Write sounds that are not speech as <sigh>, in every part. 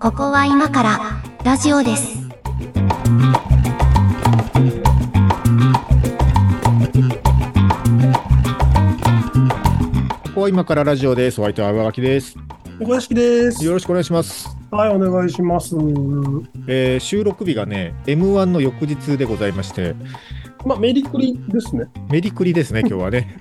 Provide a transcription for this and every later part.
ここは今からラジオです。ここは今からラジオです。お相手は上垣です。小屋敷です。よろしくお願いします。はい、お願いします。えー収録日がね、M1 の翌日でございまして、まあ、メリクリですね。メリクリですね、<laughs> 今日はね。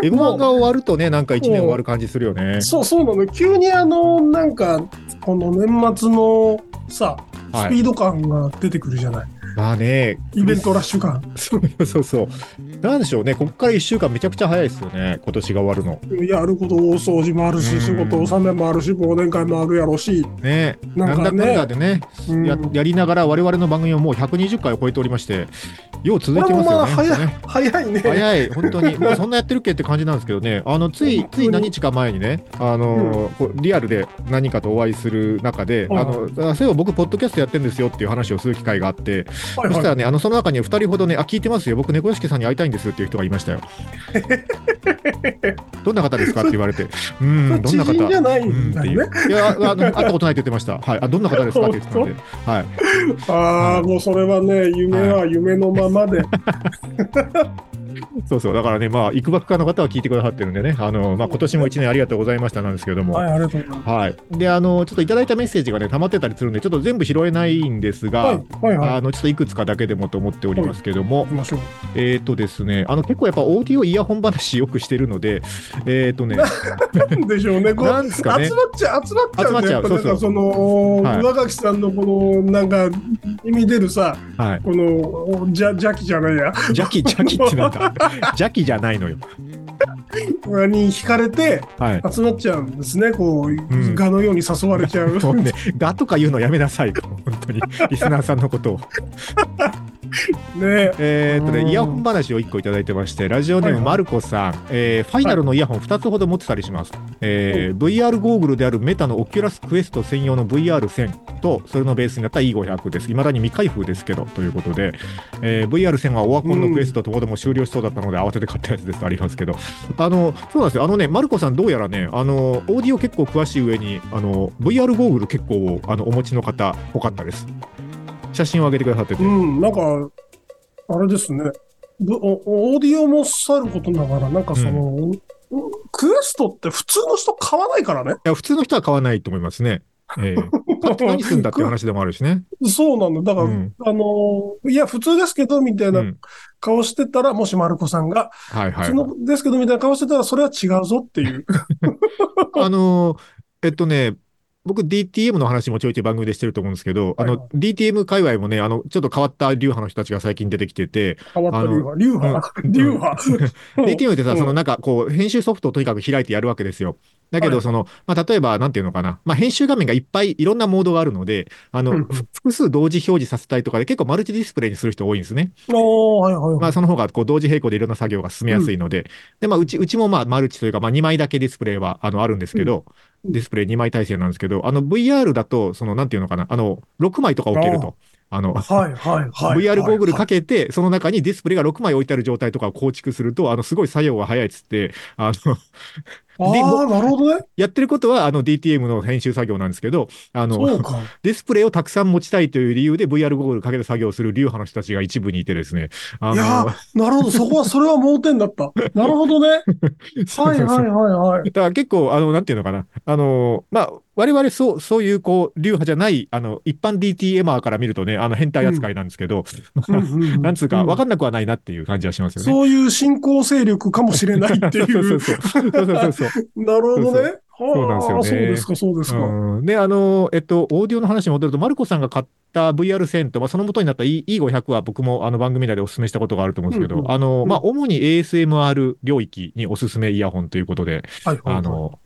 M1 が終わるとね、なんか1年終わる感じするよね。そう、そうなの。急にあの、なんか、この年末のさ、はいスピード感が出てくるじゃない。まあね、イベントラッシュ感。そうそうそう。なんでしょうね、ここから1週間めちゃくちゃ早いですよね、今年が終わるの。やること大掃除もあるし、うん仕事納めもあるし、忘年会もあるやろし。ね、なかねなんんだかんだでね、うんややりながら我々の番組をもう120回を超えておりまして、よう続いてますよね。これもまあね早いね。早い、本当に、<laughs> もうそんなやってるっけって感じなんですけどね、あのついつい何日か前にね、あのこうリアルで何かとお会いする中で、はいあのあそういえば僕、ポッドキャストやってるんですよっていう話をする機会があって、はいはいそしたらね、あのその中に2人ほどね、あ、聞いてますよ、僕、猫屋敷さんに会いたいんですっていう人がいましたよ。<laughs> どんな方ですか？って言われて、うん、どんな方？じゃないうんだよね。いやあの、会ったことないって言ってました。はい。あ、どんな方ですか？って言ってたんで。はい。ああ、もうそれはね、夢は夢のままで。<laughs> そうそう。だからね、まあ、行くばくかの方は聞いてくださってるんでね、あの、まあ、今年も1年ありがとうございましたなんですけれども。はい、ありがとうございます。はい。で、あの、ちょっといただいたメッセージがね、溜まってたりするんで、ちょっと全部拾えないんですが、はい、はい、はい。あの、ちょっといくつかだけでもと思っておりますけども行き、ましょう。えっ、とですね、あの、結構やっぱオーディオイヤホン話よくしてるので、<laughs> えっ、とね、なんでしょうね。こうなんですかね集まっちゃう、集まっちゃう、ね。集まっちゃうそうそうその、はい上垣さんのこの、なんか、意味出るさ、はい。この、じゃ、邪気じゃないや。邪気、邪気ってなんだ？<laughs> 邪気じゃないのよ。に惹かれて、はい。集まっちゃうんですね。こう、ん蛾のように誘われちゃう。<laughs> もうね、蛾とか言うのやめなさい、本当に。リスナーさんのことを。<laughs> ねえーっとね、うんイヤホン話を1個いただいてまして、ラジオネームはいマルコさん、えーファイナルのイヤホン2つほど持ってたりします。えー VR ゴーグルである Meta の Oculus Quest 専用の VR1000 と、それのベースになった E500 です。未だに未開封ですけど、ということで、えー VR1000 はオワコンのクエストともども終了しそうだったので、慌てて買ったやつですとありますけど、あの、そうなんですよ。あのね、マルコさんどうやらね、あの、オーディオ結構詳しい上に、あの、VR ゴーグル結構あのお持ちの方、多かったです。写真を上げてくださってて。うん、なんか、あれですね。オーディオもさることながら、なんかその、クエストって普通の人買わないからね。いや、普通の人は買わないと思いますね。ええ買って何するんだっていう話でもあるしね。そうなんだ。だから、うんあのーいや、普通ですけど、みたいうなん顔してたら、もしマルコさんが、はいはい普通。のですけど、みたいな顔してたら、それは違うぞっていう。<laughs> あのーえっとね、僕 DTM の話もちょいちょい番組でしてると思うんですけど、あはいはの、DTM 界隈もね、あの、ちょっと変わった流派の人たちが最近出てきてて、変わった流派？流派？うん <laughs> 流派？DTM ってさ、うんそのなんかこう、編集ソフトをとにかく開いてやるわけですよ。だけど、はいその、まあ、例えば、なんていうのかな。まあ、編集画面がいっぱいいろんなモードがあるので、あの、うん複数同時表示させたいとかで結構マルチディスプレイにする人多いんですね。はいはいはい。まあ、その方がこう同時並行でいろんな作業が進めやすいので、で、まあ、うち、うちもまあ、マルチというか、まあ、2枚だけディスプレイは、あの、あるんですけど、うんディスプレイ2枚体制なんですけど、あの、VR だと、その、なんていうのかな、あの、6枚とか置けると。あの、はいはいはい。VR ゴーグルかかけて、その中にディスプレイが6枚置いてある状態とかを構築すると、あの、すごい作業が早いっつって、あの、ああ、なるほどね。やってることは、あの、DTM の編集作業なんですけど、あの。<laughs> ディスプレイをたくさん持ちたいという理由で VR ゴーグルかけて作業する流派の人たちが一部にいてですね、あの、いやー、なるほど。そこは、<laughs> それは盲点だった。なるほどね。はいはいはいはい。だから結構、あの、なんていうのかな。あの、まあ、我々そう、そういう、こう、流派じゃない、あの、一般 DTMer から見るとね、あの、変態扱いなんですけど、<laughs> なんつうか、うんわかんなくはないなっていう感じはしますよね。そういう新興勢力かもしれないっていそうそうう。そう。そうそうそうそう。なるほどね。そうなんですよねはあそうですか、そうですか。うん、で、あの、えっと、オーディオの話に戻ると、マルコさんが買った VR1000 と、まあ、その元になった E- E500 は僕もあの番組内でお勧めしたことがあると思うんですけど、うんうんあの、うんまあ、主に ASMR 領域におすすめイヤホンということで、はいはいはいあの、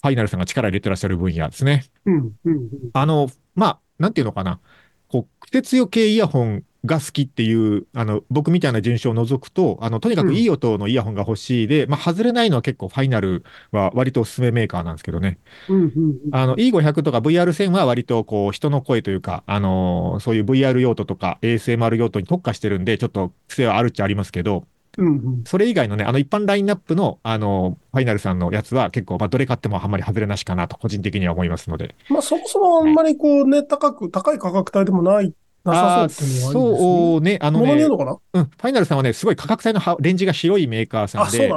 ファイナルさんが力入れてらっしゃる分野ですね。うんうんうんあの、まあ、なんていうのかな。こう、苦節よ系イヤホンが好きっていう、あの、僕みたいな人種を除くと、あの、とにかくいい音のイヤホンが欲しいで、まあ、外れないのは結構ファイナルは割とおすすめメーカーなんですけどね。うんうんうんあの、E500 とか VR1000 は割とこう、人の声というか、あのーそういう VR 用途とか ASMR 用途に特化してるんで、ちょっと癖はあるっちゃありますけど、うんうん。それ以外のね、あの一般ラインナップの、あの、ファイナルさんのやつは結構、まあ、どれ買ってもあんまり外れなしかなと、個人的には思いますので。まあそもそもあんまりこうね、高く、高い価格帯でもない、なさそうっていうのは。そうね、あのね、うん、ファイナルさんはね、すごい価格帯のはレンジが広いメーカーさあ、んで、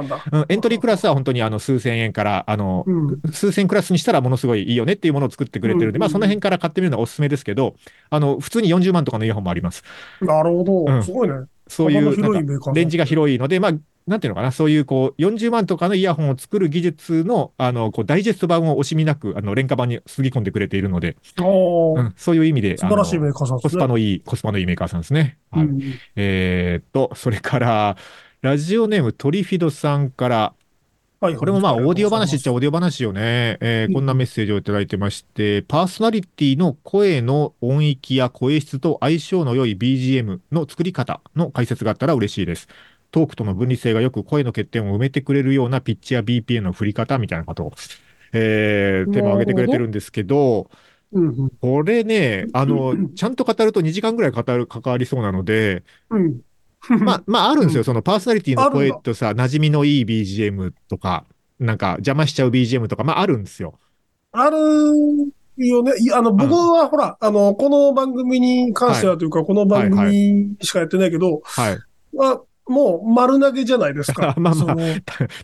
エントリークラスは本当にあの数千円から、あの、うん。数千クラスにしたらものすごいいいよねっていうものを作ってくれてるんで、うんまあその辺から買ってみるのはおすすめですけど、あの、普通に40万とかのイヤホンもあります。なるほうど。んすごいね。そういう、レンジが広いので、まあ、なんていうのかな、そういうこう、40万とかのイヤホンを作る技術の、あの、こう、ダイジェスト版を惜しみなく、あの、廉価版にすぎ込んでくれているので、うん、そういう意味で、素晴らしいメーカーさん。コスパのいい、コスパのいいメーカーさんですね。はい。うん。えーっと、それから、ラジオネームトリフィドさんから、はいこれもまあ、オーディオ話っちゃゃオーディオ話よね。えーうんこんなメッセージをいただいてまして、パーソナリティの声の音域や声質と相性の良い BGM の作り方の解説があったら嬉しいです。トークとの分離性がよく声の欠点を埋めてくれるようなピッチや BPM の振り方みたいなことを、えー、テーマを挙げてくれてるんですけど、うんうんこれね、あの、ちゃんと語ると2時間ぐらい語る、関わりそうなので、うん。まあ、まあ、あるんですよ。うんそのパーソナリティの声とさ、馴染みのいい BGM とか、なんか邪魔しちゃう BGM とか、まあ、あるんですよ。あるよね。いあの、僕はほら、あの、この番組に関してはというか、この番組しかやってないけど、はい。あもう丸投げじゃないですか。<laughs> まあまあ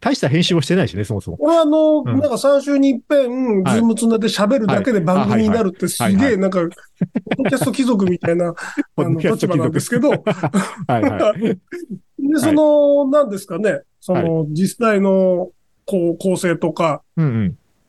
大した編集もしてないしね、そもそも。俺はあの、ん。なんか3週に一遍、はい。ズームつないで喋るだけで番組になるってすげえ、なんか、ポッドキャスト貴族みたいな、<laughs> あの、立場なんですけど、<laughs> はいはい。で、その、なんですかね、その、実際の、こう、構成とか。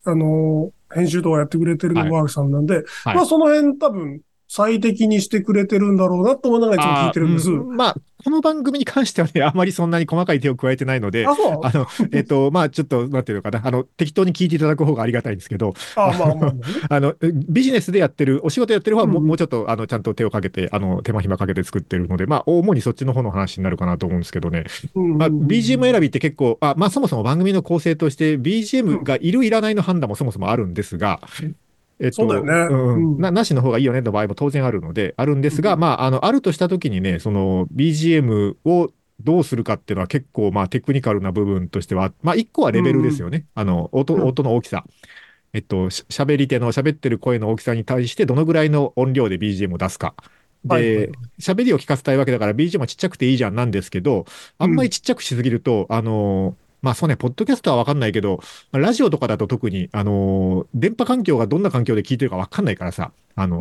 あの、編集とかやってくれてるのはい。がワークさんなんで、はい。まあその辺多分最適にしてくれてるんだろうなと思いながらいつも聞いてるんです。まあ、この番組に関してはね、<laughs> あまりそんなに細かい手を加えてないので、あ、の、えっと、まあ、ちょっと、なんていうのかな、あの、適当に聞いていただく方がありがたいんですけど、あ、まあまあまあね。<laughs> あの、ビジネスでやってる、お仕事やってる方はもう,、うん。もうちょっと、あの、ちゃんと手をかけて、あの、手間暇かけて作ってるので、まあ、主にそっちの方の話になるかなと思うんですけどね。うんまあ、BGM 選びって結構、あまあ、そもそも番組の構成として BGM がいるいらないの判断もそもそもあるんですが、えっと、そうだよね。うんうん。ななしの方がいいよねの場合も当然あるので、あるんですが、うんまあ、あの、あるとしたときにね、その BGM をどうするかっていうのは結構、まあ、テクニカルな部分としては、まあ、一個はレベルですよね。あの、音、うん。音の大きさ。えっと、し喋り手の喋ってる声の大きさに対してどのぐらいの音量で BGM を出すか。はいはい。で、喋りを聞かせたいわけだから BGM はちっちゃくていいじゃんなんですけど、あんまりちっちゃくしすぎると、あの、まあそうね、ポッドキャストはわかんないけど、まあラジオとかだと特に、あの、電波環境がどんな環境で聞いてるかわかんないからさ、あの。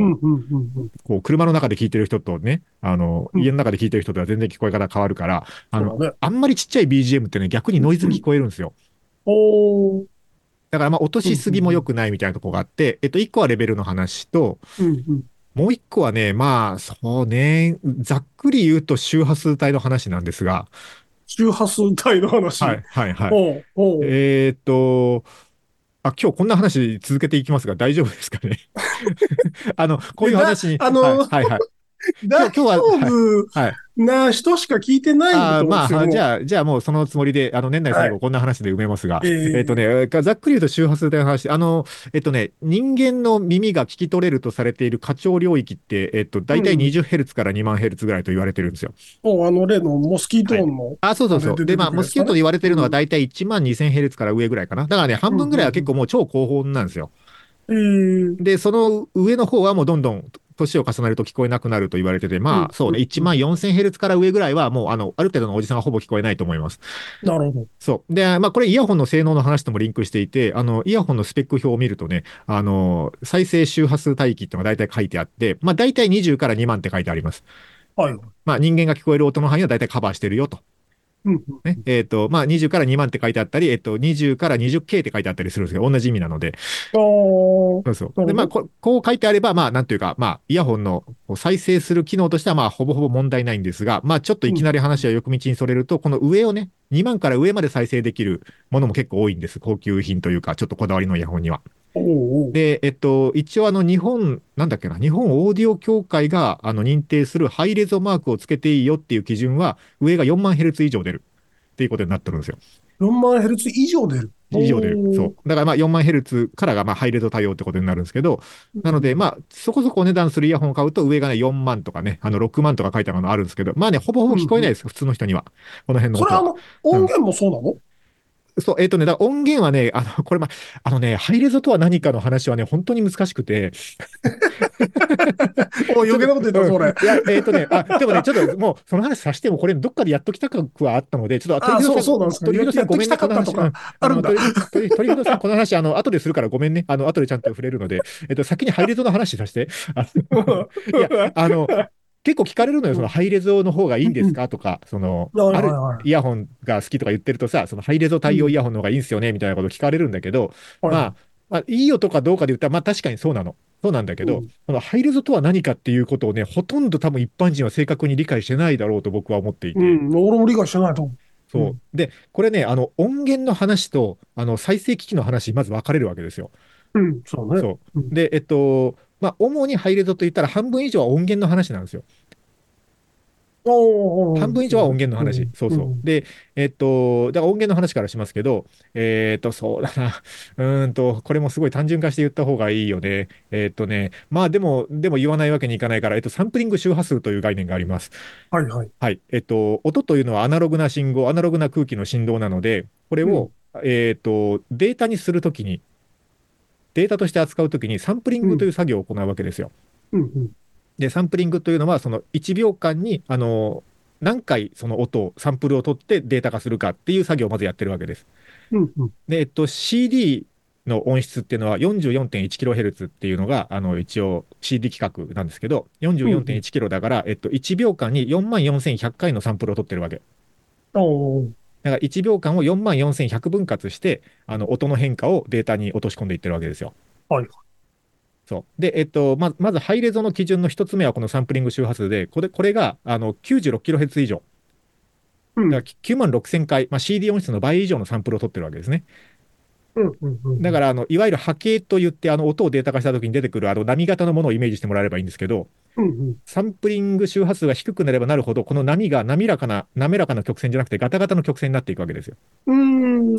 こう、車の中で聞いてる人とね、あの、うん家の中で聞いてる人とは全然聞こえ方変わるから、あの。あんまりちっちゃい BGM ってね、逆にノイズに聞こえるんですよ。おー。だからまあ落としすぎも良くないみたいなところがあって、えっと、一個はレベルの話と、うんうん。もう一個はね、まあ、そうね、ざっくり言うと周波数帯の話なんですが、周波数帯の話。はい、はい、はい。えーっと、あ、今日こんな話続けていきますが大丈夫ですかね？<laughs> あの、こういう話に。だあのはい、はい、はい。<laughs> 大今日は丈夫はい。な人しか聞いてないあーまあ、と思うんですよ。もうじゃあ、じゃあもうそのつもりで、あの、年内最は後こんな話で埋めますが、えーえっとね、ざっくり言うと周波数帯の話、あの、えっとね、人間の耳が聞き取れるとされている過聴領域って、えっと、大体うん 20Hz から2万 Hz ぐらいと言われてるんですよ。もうあの例のモスキート音の。あ、そうそうそう。で、まあ、モスキートと言われてるのは大体1万 2000Hz から上ぐらいかな。だからね、半分ぐらいは結構もう超高音なんですよ。えーで、その上の方はもうどんどん年を重ねると聞こえなくなると言われてて、まうんあ、そうね、うん1万 4000Hz から上ぐらいはもう、あの、ある程度のおじさんはほぼ聞こえないと思います。なるほど。そう。で、まあ、これイヤホンの性能の話ともリンクしていて、あの、イヤホンのスペック表を見るとね、あの、再生周波数帯域っていうのが大体書いてあって、まあ、大体20から2万って書いてあります。はい。まあ、人間が聞こえる音の範囲は大体カバーしてるよと。ね。えっ、と、まあ、20から2万って書いてあったり、えっ、と、20から 20K って書いてあったりするんですけど、同じ意味なので。そうそう。で、まあこ、こう書いてあれば、まあ、なんていうか、まあ、イヤホンの再生する機能としては、まあ、ほぼほぼ問題ないんですが、まあ、ちょっといきなり話はよく道にそれると、この上をね、2万から上まで再生できるものも結構多いんです。高級品というか、ちょっとこだわりのイヤホンには。で、えっと、一応あの、日本、なんだっけな、日本オーディオ協会が、あの、認定するハイレゾマークをつけていいよっていう基準は、上が4万ヘルツ以上出るっていうことになってるんですよ。4万ヘルツ以上出る。以上で、おーそう。だからまあ4万ヘルツからがまあハイレゾ対応ってことになるんですけど、なのでまあそこそこお値段するイヤホンを買うと上がね4万とかね、あの6万とか書いてあるのあるんですけど、まあね、ほぼほぼ聞こえないです、普通の人には。この辺の音は。それあの、音源もそうなの、そう、えっ、とね、だ音源はね、あの、これま、あのね、ハイレゾとは何かの話はね、本当に難しくて、<laughs> お余計なこと言った、それ。いや、えっ、とね、あ、でもね、ちょっともう、その話させても、これ、どっかでやっときたくはあったので、ちょっと、あ鳥そうそうなんですか鳥広さん、ごめんね、この話。あるんだ。の鳥さん、この話、あの、後でするからごめんね。あの、後でちゃんと触れるので、えっ、と、先にハイレゾの話させて。<laughs> いや、あの、結構聞かれるのよ、そのハイレゾの方がいいんですか？とか、その、はいあるイヤホンが好きとか言ってるとさ、そのハイレゾ対応イヤホンの方がいいんですよね、みたいなこと聞かれるんだけど、はいまあ、まあ、いいよとかどうかで言ったら、まあ確かにそうなの。そうなんだけど、うん。このハイレゾとは何かっていうことをね、ほとんど多分一般人は正確に理解してないだろうと僕は思っていて。うん、俺も理解してないと思う。そう。うん。で、これね、あの、音源の話と、あの、再生機器の話、まず分かれるわけですよ。うん、そうね。そう。うん。で、えっと、まあ、主にハイレゾと言ったら半分以上は音源の話なんですよ。半分以上は音源の話。んそうそう。んで、えっと、だから音源の話からしますけど、えっと、そうだな。うーんと、これもすごい単純化して言った方がいいよね。えっとね、まあでも、でも言わないわけにいかないから、えっと、サンプリング周波数という概念があります。はいはい。はい。えっと、音というのはアナログな信号、アナログな空気の振動なので、これを、えっと、データにするときに、データとして扱うときにサンプリングという作業を行うわけですよ。うんうん。で、サンプリングというのは、その1秒間に、あの、何回その音を、サンプルを取ってデータ化するかっていう作業をまずやってるわけです。うんうん。で、えっと、CD の音質っていうのは 44.1kHz っていうのが、あの、一応 CD 規格なんですけど、44.1kHz だから、えっと、1秒間に44,100回のサンプルを取ってるわけ。おーだから1秒間を44,100分割して、あの、音の変化をデータに落とし込んでいってるわけですよ。はい。そう。で、えっと、ままず、ハイレゾの基準の一つ目はこのサンプリング周波数で、これ、これが、あの、96kHz 以上。うんだから9万6000回、まあ、CD 音質の倍以上のサンプルを取ってるわけですね。うんうんうん。だから、あの、いわゆる波形といって、あの、音をデータ化した時に出てくる、あの、波型のものをイメージしてもらえればいいんですけど、うんうん。サンプリング周波数が低くなればなるほど、この波が滑らかな、滑らかな曲線じゃなくて、ガタガタの曲線になっていくわけですよ。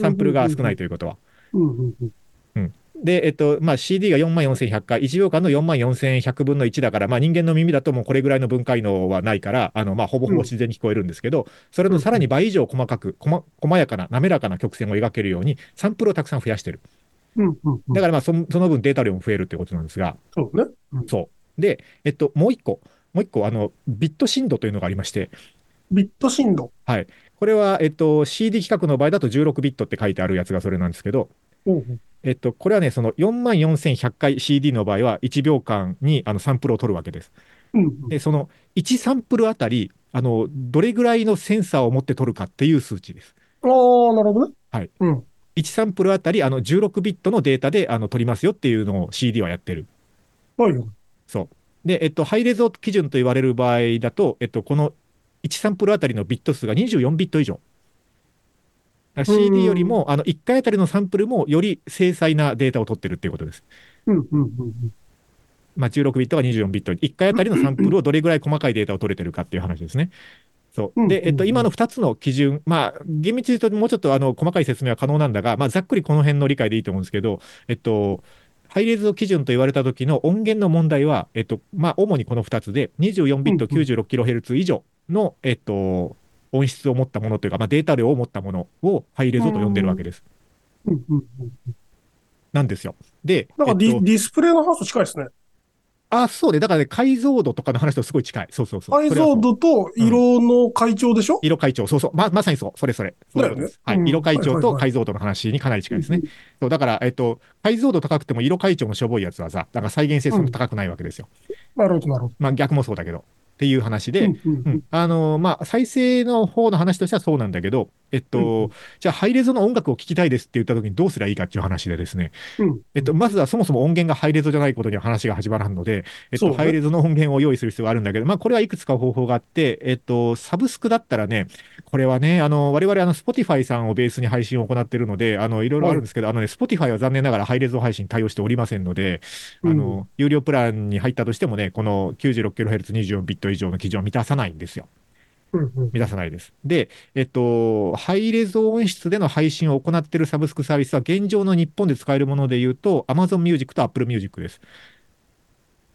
サンプルが少ないということは。うんうんうん。で、えっと、まあ、CD が44,100回、1秒間の44,100分の1だから、まあ、人間の耳だともうこれぐらいの分解能はないから、あの、まあ、ほぼほぼ自然に聞こえるんですけど、それのさらに倍以上細かく、こま、細やかな、滑らかな曲線を描けるように、サンプルをたくさん増やしてる。うんうんうん。だから、まあ、そのその分データ量も増えるってことなんですが、そうね。うんそう。で、えっと、もう一個、もう一個、あの、ビット振動というのがありまして、ビット振動。これは、えっと、CD 規格の場合だと16ビットって書いてあるやつがそれなんですけど、うんうんえっと、これはね、その44,100回 CD の場合は1秒間にあのサンプルを取るわけです。うんうん。で、その1サンプルあたり、あの、どれぐらいのセンサーを持って取るかっていう数値です。ああ、なるほどね。はい。うん。1サンプルあたり、あの、16ビットのデータであの取りますよっていうのを CD はやってる。はいはい。そう。で、えっと、ハイレゾ基準と言われる場合だと、えっと、この1サンプルあたりのビット数が24ビット以上。CD よりも、あの、1回あたりのサンプルもより精細なデータを取ってるっていうことです。うんうんうんうん。まあ、16ビットが24ビット、1回あたりのサンプルをどれぐらい細かいデータを取れてるかっていう話ですね。そう。うんで、えっと、うん今の2つの基準、まあ、厳密に言うともうちょっとあの細かい説明は可能なんだが、まあ、ざっくりこの辺の理解でいいと思うんですけど、えっと、ハイレゾ基準と言われた時の音源の問題は、えっと、まあ、主にこの2つで、24ビットうんうん 96kHz 以上の、えっと、音質を持ったものというか、まあ、データ量を持ったものをハイレゾと呼んでるわけです。うんうんうん。なんですよ。で、なんかディ,、えっとディスプレイの話と近いですね。あ、そうね。だからね、解像度とかの話とすごい近い。そうそうそう。解像度と色の階調でしょ、色解調、そうそう、ま、まさにそう、それそれ。そういうことですはい。だよねうん色解調はいはいはいと解像度の話にかなり近いですね。そう、だから、えっと、解像度高くても色解調のしょぼいやつはさ、だから再現性そんな高くないわけですよ。なるほど、なるほど。まあ逆もそうだけど。っていう話で、あのまあ、再生の方の話としてはそうなんだけど、えっと、うん。じゃあ、ハイレゾの音楽を聴きたいですって言った時にどうすりゃいいかっていう話でですね、うん。えっと、まずはそもそも音源がハイレゾじゃないことには話が始まらんので、えっと、ハイレゾの音源を用意する必要があるんだけど、まあ、これはいくつか方法があって、えっと、サブスクだったらね、これはね、あの、我々、あの、Spotify さんをベースに配信を行っているので、あの、いろいろあるんですけど、あのね、Spotify は残念ながらハイレゾ配信対応しておりませんので、あの、有料プランに入ったとしてもね、この 96kHz24 ビット以上の基準を満たさないんですよ。うんうん満たさないです。で、えっと、ハイレゾ音質での配信を行っているサブスクサービスは、現状の日本で使えるもので言うと、Amazon Music と Apple Music です。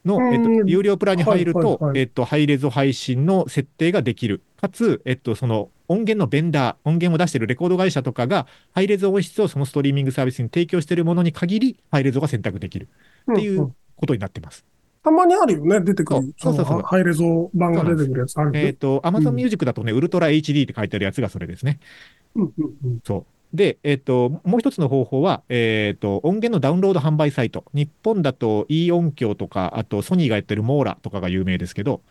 の、えっと、うん有料プランに入ると、えっと、ハイレゾ配信の設定ができる。かつ、えっと、その音源のベンダー、音源を出しているレコード会社とかが、ハイレゾ音質をそのストリーミングサービスに提供しているものに限り、ハイレゾが選択できるっていんんうことになってます。たまにあるよね、出てくる。そうそうそうハイレゾ版が出てくるやつあるね。えっと、Amazon うん Music だとね、ウルトラ HD って書いてあるやつがそれですね。うんうんうんそう。で、えっと、もう一つの方法は、えっと、音源のダウンロード販売サイト。日本だと E 音響とか、あとソニーがやってるモーラとかが有名ですけど、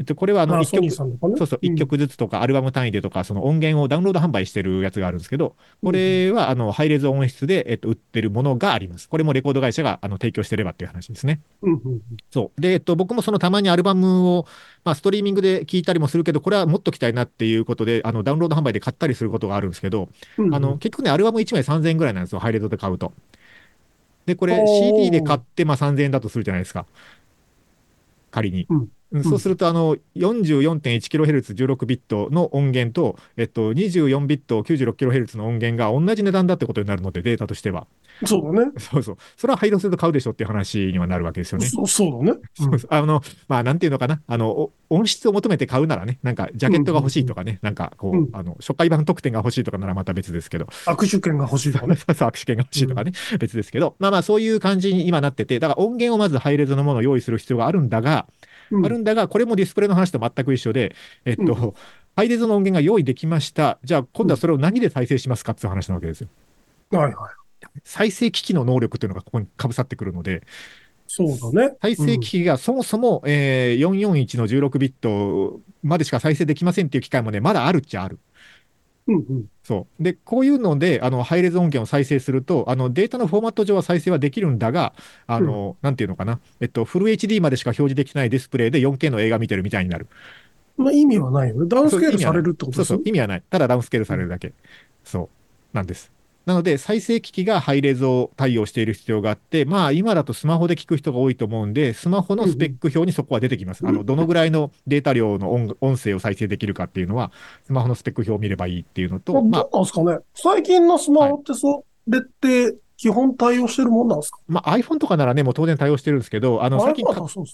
えっと、これはあの、あ、一ソニー曲。そうそう、一ん。曲ずつとかアルバム単位でとか、その音源をダウンロード販売してるやつがあるんですけど、これは、あの、ハイレゾ音質で、えっと、売ってるものがあります。これもレコード会社が、あの、提供してればっていう話ですね。そう。で、えっと、僕もそのたまにアルバムを、まあ、ストリーミングで聞いたりもするけど、これはもっときたいなっていうことで、あの、ダウンロード販売で買ったりすることがあるんですけど、あの、結局ね、アルバム1枚3000円ぐらいなんですよ、ハイレゾで買うと。で、これ CD で買って、まあ3000円だとするじゃないですか。仮に。うんうんそうすると、あの、44.1kHz16 ビットの音源と、えっと、24ビット 96kHz の音源が同じ値段だってことになるので、データとしては。そうだね。<laughs> そうそう。それはハイレゾで買うでしょっていう話にはなるわけですよね。そそうだね。そうそうあの、まあ、なんていうのかな。あの、お音質を求めて買うならね、なんか、ジャケットが欲しいとかね、なんか、こう、うんあの、初回版特典が欲しいとかならまた別ですけど、握手券が欲しいとかね。<laughs> そうそう握手券が欲しいとかね、別ですけど、まあまあ、そういう感じに今なってて、だから音源をまずハイレゾのものを用意する必要があるんだが、うんあるんだが、これもディスプレイの話と全く一緒で、えっと、うんハイレゾの音源が用意できました。じゃあ、今度はそれを何で再生しますかっていう話なわけですよ。はいはい。再生機器の能力っていうのがここにかぶさってくるので、そうだね。再生機器がそもそも、えー441の16ビットまでしか再生できませんっていう機械もね、まだあるっちゃある。うんうん。そう。で、こういうので、あの、ハイレゾ音源を再生すると、あの、データのフォーマット上は再生はできるんだが、あの、なんていうのかな。えっと、フル HD までしか表示できないディスプレイで 4K の映画見てるみたいになる。まあ意味はないよね。ダウンスケールされるってことそうそうですよ、。意味はない。ただダウンスケールされるだけ。そう。なんです。なので、再生機器がハイレゾ対応している必要があって、まあ、今だとスマホで聞く人が多いと思うんで、スマホのスペック表にそこは出てきます。あの、どのぐらいのデータ量の音音声を再生できるかっていうのは、スマホのスペック表を見ればいいっていうのと、まあどうまあ、なんですかね。最近のスマホってそれって基本対応してるもんなんですか？まあ、iPhone とかならね、もう当然対応してるんですけど、あの、最近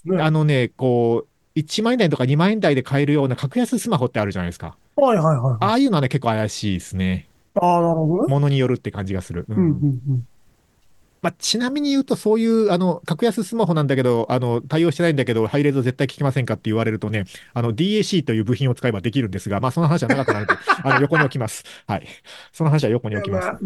ね。あのね、こう、1万円台とか2万円台で買えるような格安スマホってあるじゃないですか。はいはいはい。ああいうのはね、結構怪しいですね。ああ、なるほどね。ものによるって感じがする。うんうんうんうん。まあ、ちなみに言うと、そういう、あの、格安スマホなんだけど、あの、対応してないんだけど、ハイレゾ絶対聞きませんかって言われるとね、あの、DAC という部品を使えばできるんですが、まあ、その話は長くなるので、<laughs> あの、横に置きます。はい。その話は横に置きます。<laughs>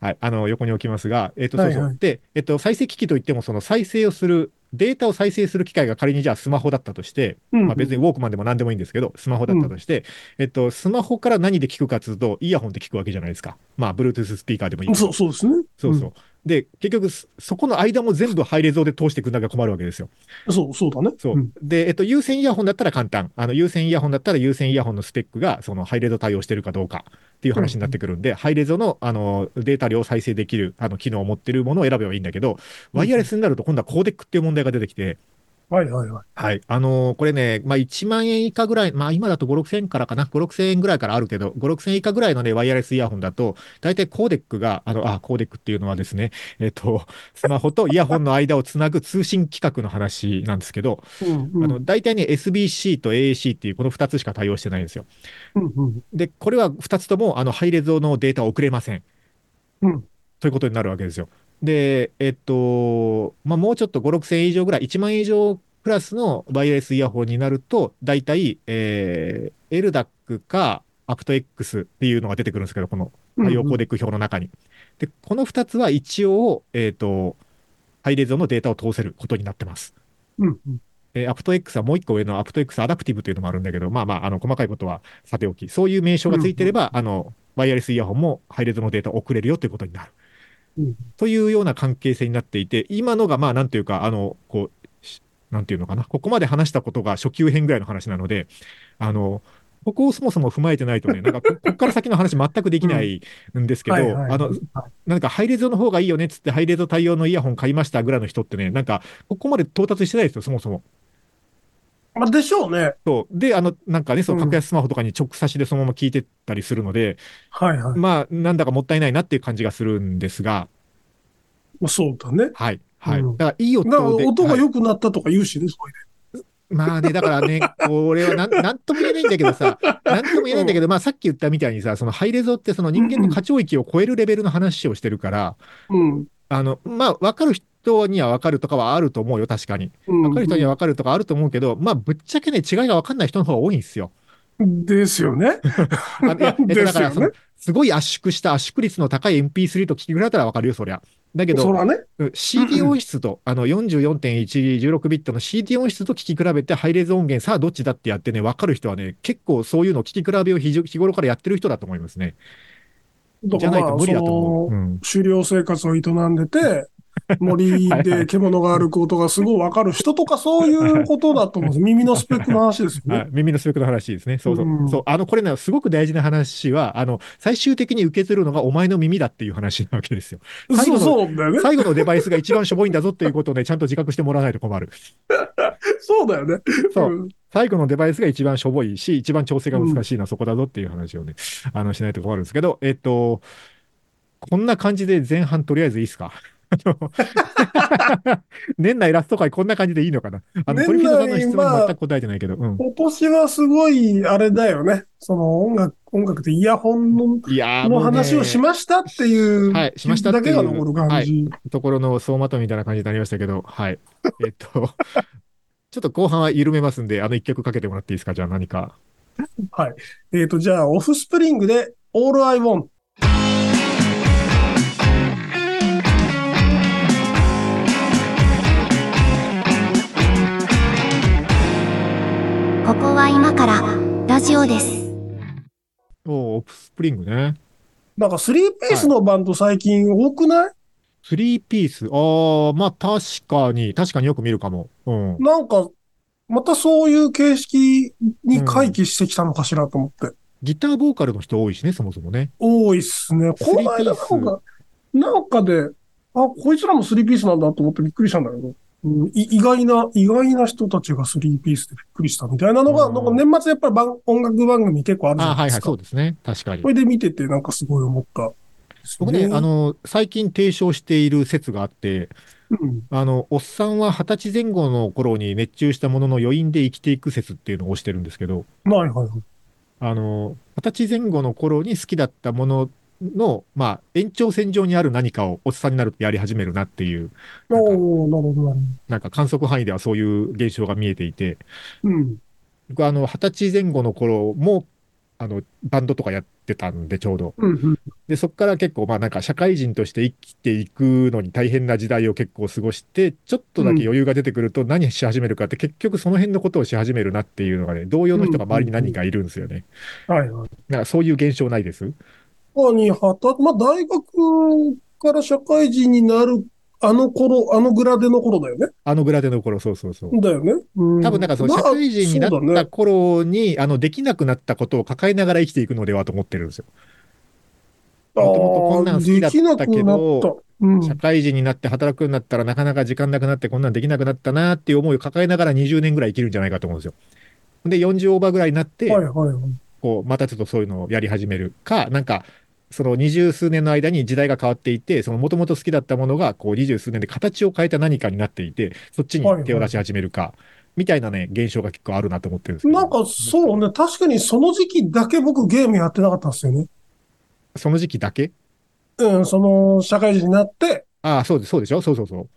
はい。あの、横に置きますが、えっと、そうそう。はいはいで、えっと、再生機器といっても、その再生をする、データを再生する機械が仮にじゃあスマホだったとして、うんまあ、別にウォークマンでも何でもいいんですけど、スマホだったとして、えっと、スマホから何で聞くかっていうと、イヤホンで聞くわけじゃないですか。まあ、Bluetooth スピーカーでもいい。そうそうですね。そうそう。で、結局、そそこの間も全部ハイレゾで通していくんだが困るわけですよ。うん。そう、そうだね。そう。んで、えっと、有線イヤホンだったら簡単。あの、有線イヤホンだったら有線イヤホンのスペックが、そのハイレゾ対応してるかどうかっていう話になってくるんで、ハイレゾの、あの、データ量を再生できる、あの、機能を持ってるものを選べばいいんだけど、ワイヤレスになると今度はコーデックっていう問題が出てきて、はいはいはい。はい。あのーこれね、まあ、1万円以下ぐらい、まあ、今だと5、6千円からかな。5、6千円ぐらいからあるけど、5、6千円以下ぐらいのね、ワイヤレスイヤホンだと、大体コーデックが、あの、あ、コーデックっていうのはですね、<laughs> えっと、スマホとイヤホンの間をつなぐ通信規格の話なんですけど、うんうんあの、大体ね、SBC と AAC っていうこの2つしか対応してないんですよ。うんうんで、これは2つとも、あの、ハイレゾのデータを送れません。うんということになるわけですよ。で、えっと、まあ、もうちょっと5、6千円以上ぐらい、1万円以上プラスのワイヤレスイヤホンになると、大体、えー、LDAC か aptX っていうのが出てくるんですけど、この対応コーデック表の中に。で、この2つは一応、えっと、ハイレゾのデータを通せることになってます。うんうんえー、aptX はもう一個上の aptX Adaptive というのもあるんだけど、まあまあ、あの、細かいことはさておき、そういう名称がついてれば、あの、ワイヤレスイヤホンもハイレゾのデータを送れるよということになる。うん。というような関係性になっていて、今のがまあ、なんていうか、あの、こう、しなんていうのかな、ここまで話したことが初級編ぐらいの話なので、あの、ここをそもそも踏まえてないとね、なんかこ、<laughs> こっから先の話全くできないんですけど、はいはい。あの、なんかハイレゾの方がいいよねっつって、ハイレゾ対応のイヤホン買いましたぐらいの人ってね、なんか、ここまで到達してないですよ、そもそも。まあ、でしょうね。そう。で、あの、なんかね、そのうん格安スマホとかに直差しでそのまま聞いてったりするので、はいはい。まあ、なんだかもったいないなっていう感じがするんですが、そうだね。はい。はい。うんだから、いい音で。音がはい良くなったとか言うしね、それまあね、だからね、<laughs> これはなん、なんとも言えないんだけどさ、なんとも言えないんだけど、まあさっき言ったみたいにさ、そのハイレゾってその人間の過聴域を超えるレベルの話をしてるから、で。うん。あの、まあ、わかる人にはわかるとかはあると思うよ、確かに。うんわかる人にはわかるとかあると思うけど、まあ、ぶっちゃけね、違いがわかんない人の方が多いんですよ。ですよね。あいや <laughs> えっとですよねだからその、すごい圧縮した圧縮率の高い MP3 と聞き比べたらわかるよ、そりゃ。だけど、ね。うん CD 音質と、あの44.1、16ビットの CD 音質と聞き比べて、ハイレゾ音源、さあどっちだってやってね、わかる人はね、結構そういうの聞き比べを日頃からやってる人だと思いますね。じゃないと無理だと思う。うん狩猟生活を営んでて、森で獣が歩く音がすごいわかる人とかそういうことだと思うんです。<laughs> 耳のスペックの話ですよね。はい耳のスペックの話ですね。そうそう。うんそう。あの、これね、すごく大事な話は、あの、最終的に受け取るのがお前の耳だっていう話なわけですよ。最後そうだよね。最後のデバイスが一番しょぼいんだぞっていうことをね、ちゃんと自覚してもらわないと困る。<laughs> そうだよね。そうん最後のデバイスが一番しょぼいし、一番調整が難しいのはそこだぞっていう話をね、あの、しないと困るんですけど、えっと、こんな感じで前半とりあえずいいですか？<laughs> 年内ラスト回こんな感じでいいのかな？あの、年内トリフィードさんの質問全く答えてないけど、うん。今年はすごい、あれだよね。その音楽、音楽でイヤホンのいやーの話をしまましたっていう、はいしましただけが残る感じ。ところの総まとめみたいな感じになりましたけど、はい。えっと、<laughs> ちょっと後半は緩めますんで、あの一曲かけてもらっていいですか？じゃあ何か。はい。えっ、と、じゃあ、オフスプリングで All I Want。ここは今からラジオです。おーオフスプリングね。なんか、スリーピースのバンド最近多くない、スリーピース。ああ、まあ確かに、確かによく見るかも。うん。なんか、またそういう形式に回帰してきたのかしらと思って。ギターボーカルの人多いしね、そもそもね。多いっすね。この間なんか、なんかで、あ、こいつらもスリーピースなんだと思ってびっくりしたんだけど、うん、い意外な、意外な人たちがスリーピースでびっくりしたみたいなのが、うんなんか年末やっぱり番音楽番組結構あるじああ、はいはい、ゃないですか。そうですね。確かにこ。れで見ててなんかすごい思った。僕ね、あ、の、最近提唱している説があって、うん、あの、おっさんは二十歳前後の頃に熱中したものの余韻で生きていく説っていうのを推してるんですけど、はいはいはい。あの、二十歳前後の頃に好きだったものの、まあ、延長線上にある何かをおっさんになるとやり始めるなっていう、ななんか観測範囲ではそういう現象が見えていて、ど。うん。僕はあの、二十歳前後の頃も、あの、バンドとかやってたんで、ちょうど。うんうん。で、そこから結構、まあなんか社会人として生きていくのに大変な時代を結構過ごして、ちょっとだけ余裕が出てくると何し始めるかって結局その辺のことをし始めるなっていうのがね、同様の人が周りに何人かいるんですよね。はいはい。なんかそういう現象ないです？他に、はた、まあ大学から社会人になる、あの頃、あのグラデの頃だよね。あのグラデの頃、そうそうそう。だよね。うん多分なんかその社会人になったまあそうだね頃に、あの、できなくなったことを抱えながら生きていくのではと思ってるんですよ。もともとこんなん好きだったけどあーできなくなったうん社会人になって働くようになったらなかなか時間なくなってこんなんできなくなったなっていう思いを抱えながら20年ぐらい生きるんじゃないかと思うんですよ。で、40オーバーぐらいになって、はいはいはい。こう、またちょっとそういうのをやり始めるか、なんか、その二十数年の間に時代が変わっていて、そのもともと好きだったものが、こう二十数年で形を変えた何かになっていて、そっちに手を出し始めるか、みたいなね、現象が結構あるなと思ってるんですけど。なんかそうね、確かにその時期だけ僕ゲームやってなかったんですよね。その時期だけ？うん、その社会人になって、ああ、そうです、そうでしょ？そうそうそう。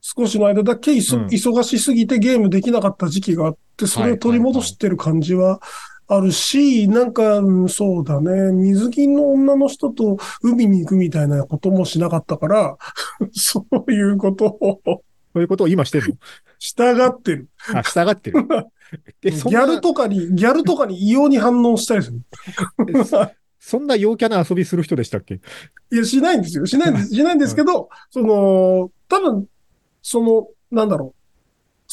少しの間だけうん忙しすぎてゲームできなかった時期があって、それを取り戻してる感じはあるし、なんか、うんそうだね、水着の女の人と海に行くみたいなこともしなかったから、<laughs> そういうことをそういうことを今してる従ってる。のあ、従ってる。<laughs> え、ギャルとかに、ギャルとかに異様に反応したりする。そんな陽キャな遊びする人でしたっけ？いや、しないんですよ。しないんです。しないんですけど、その、多分、その、なんだろう。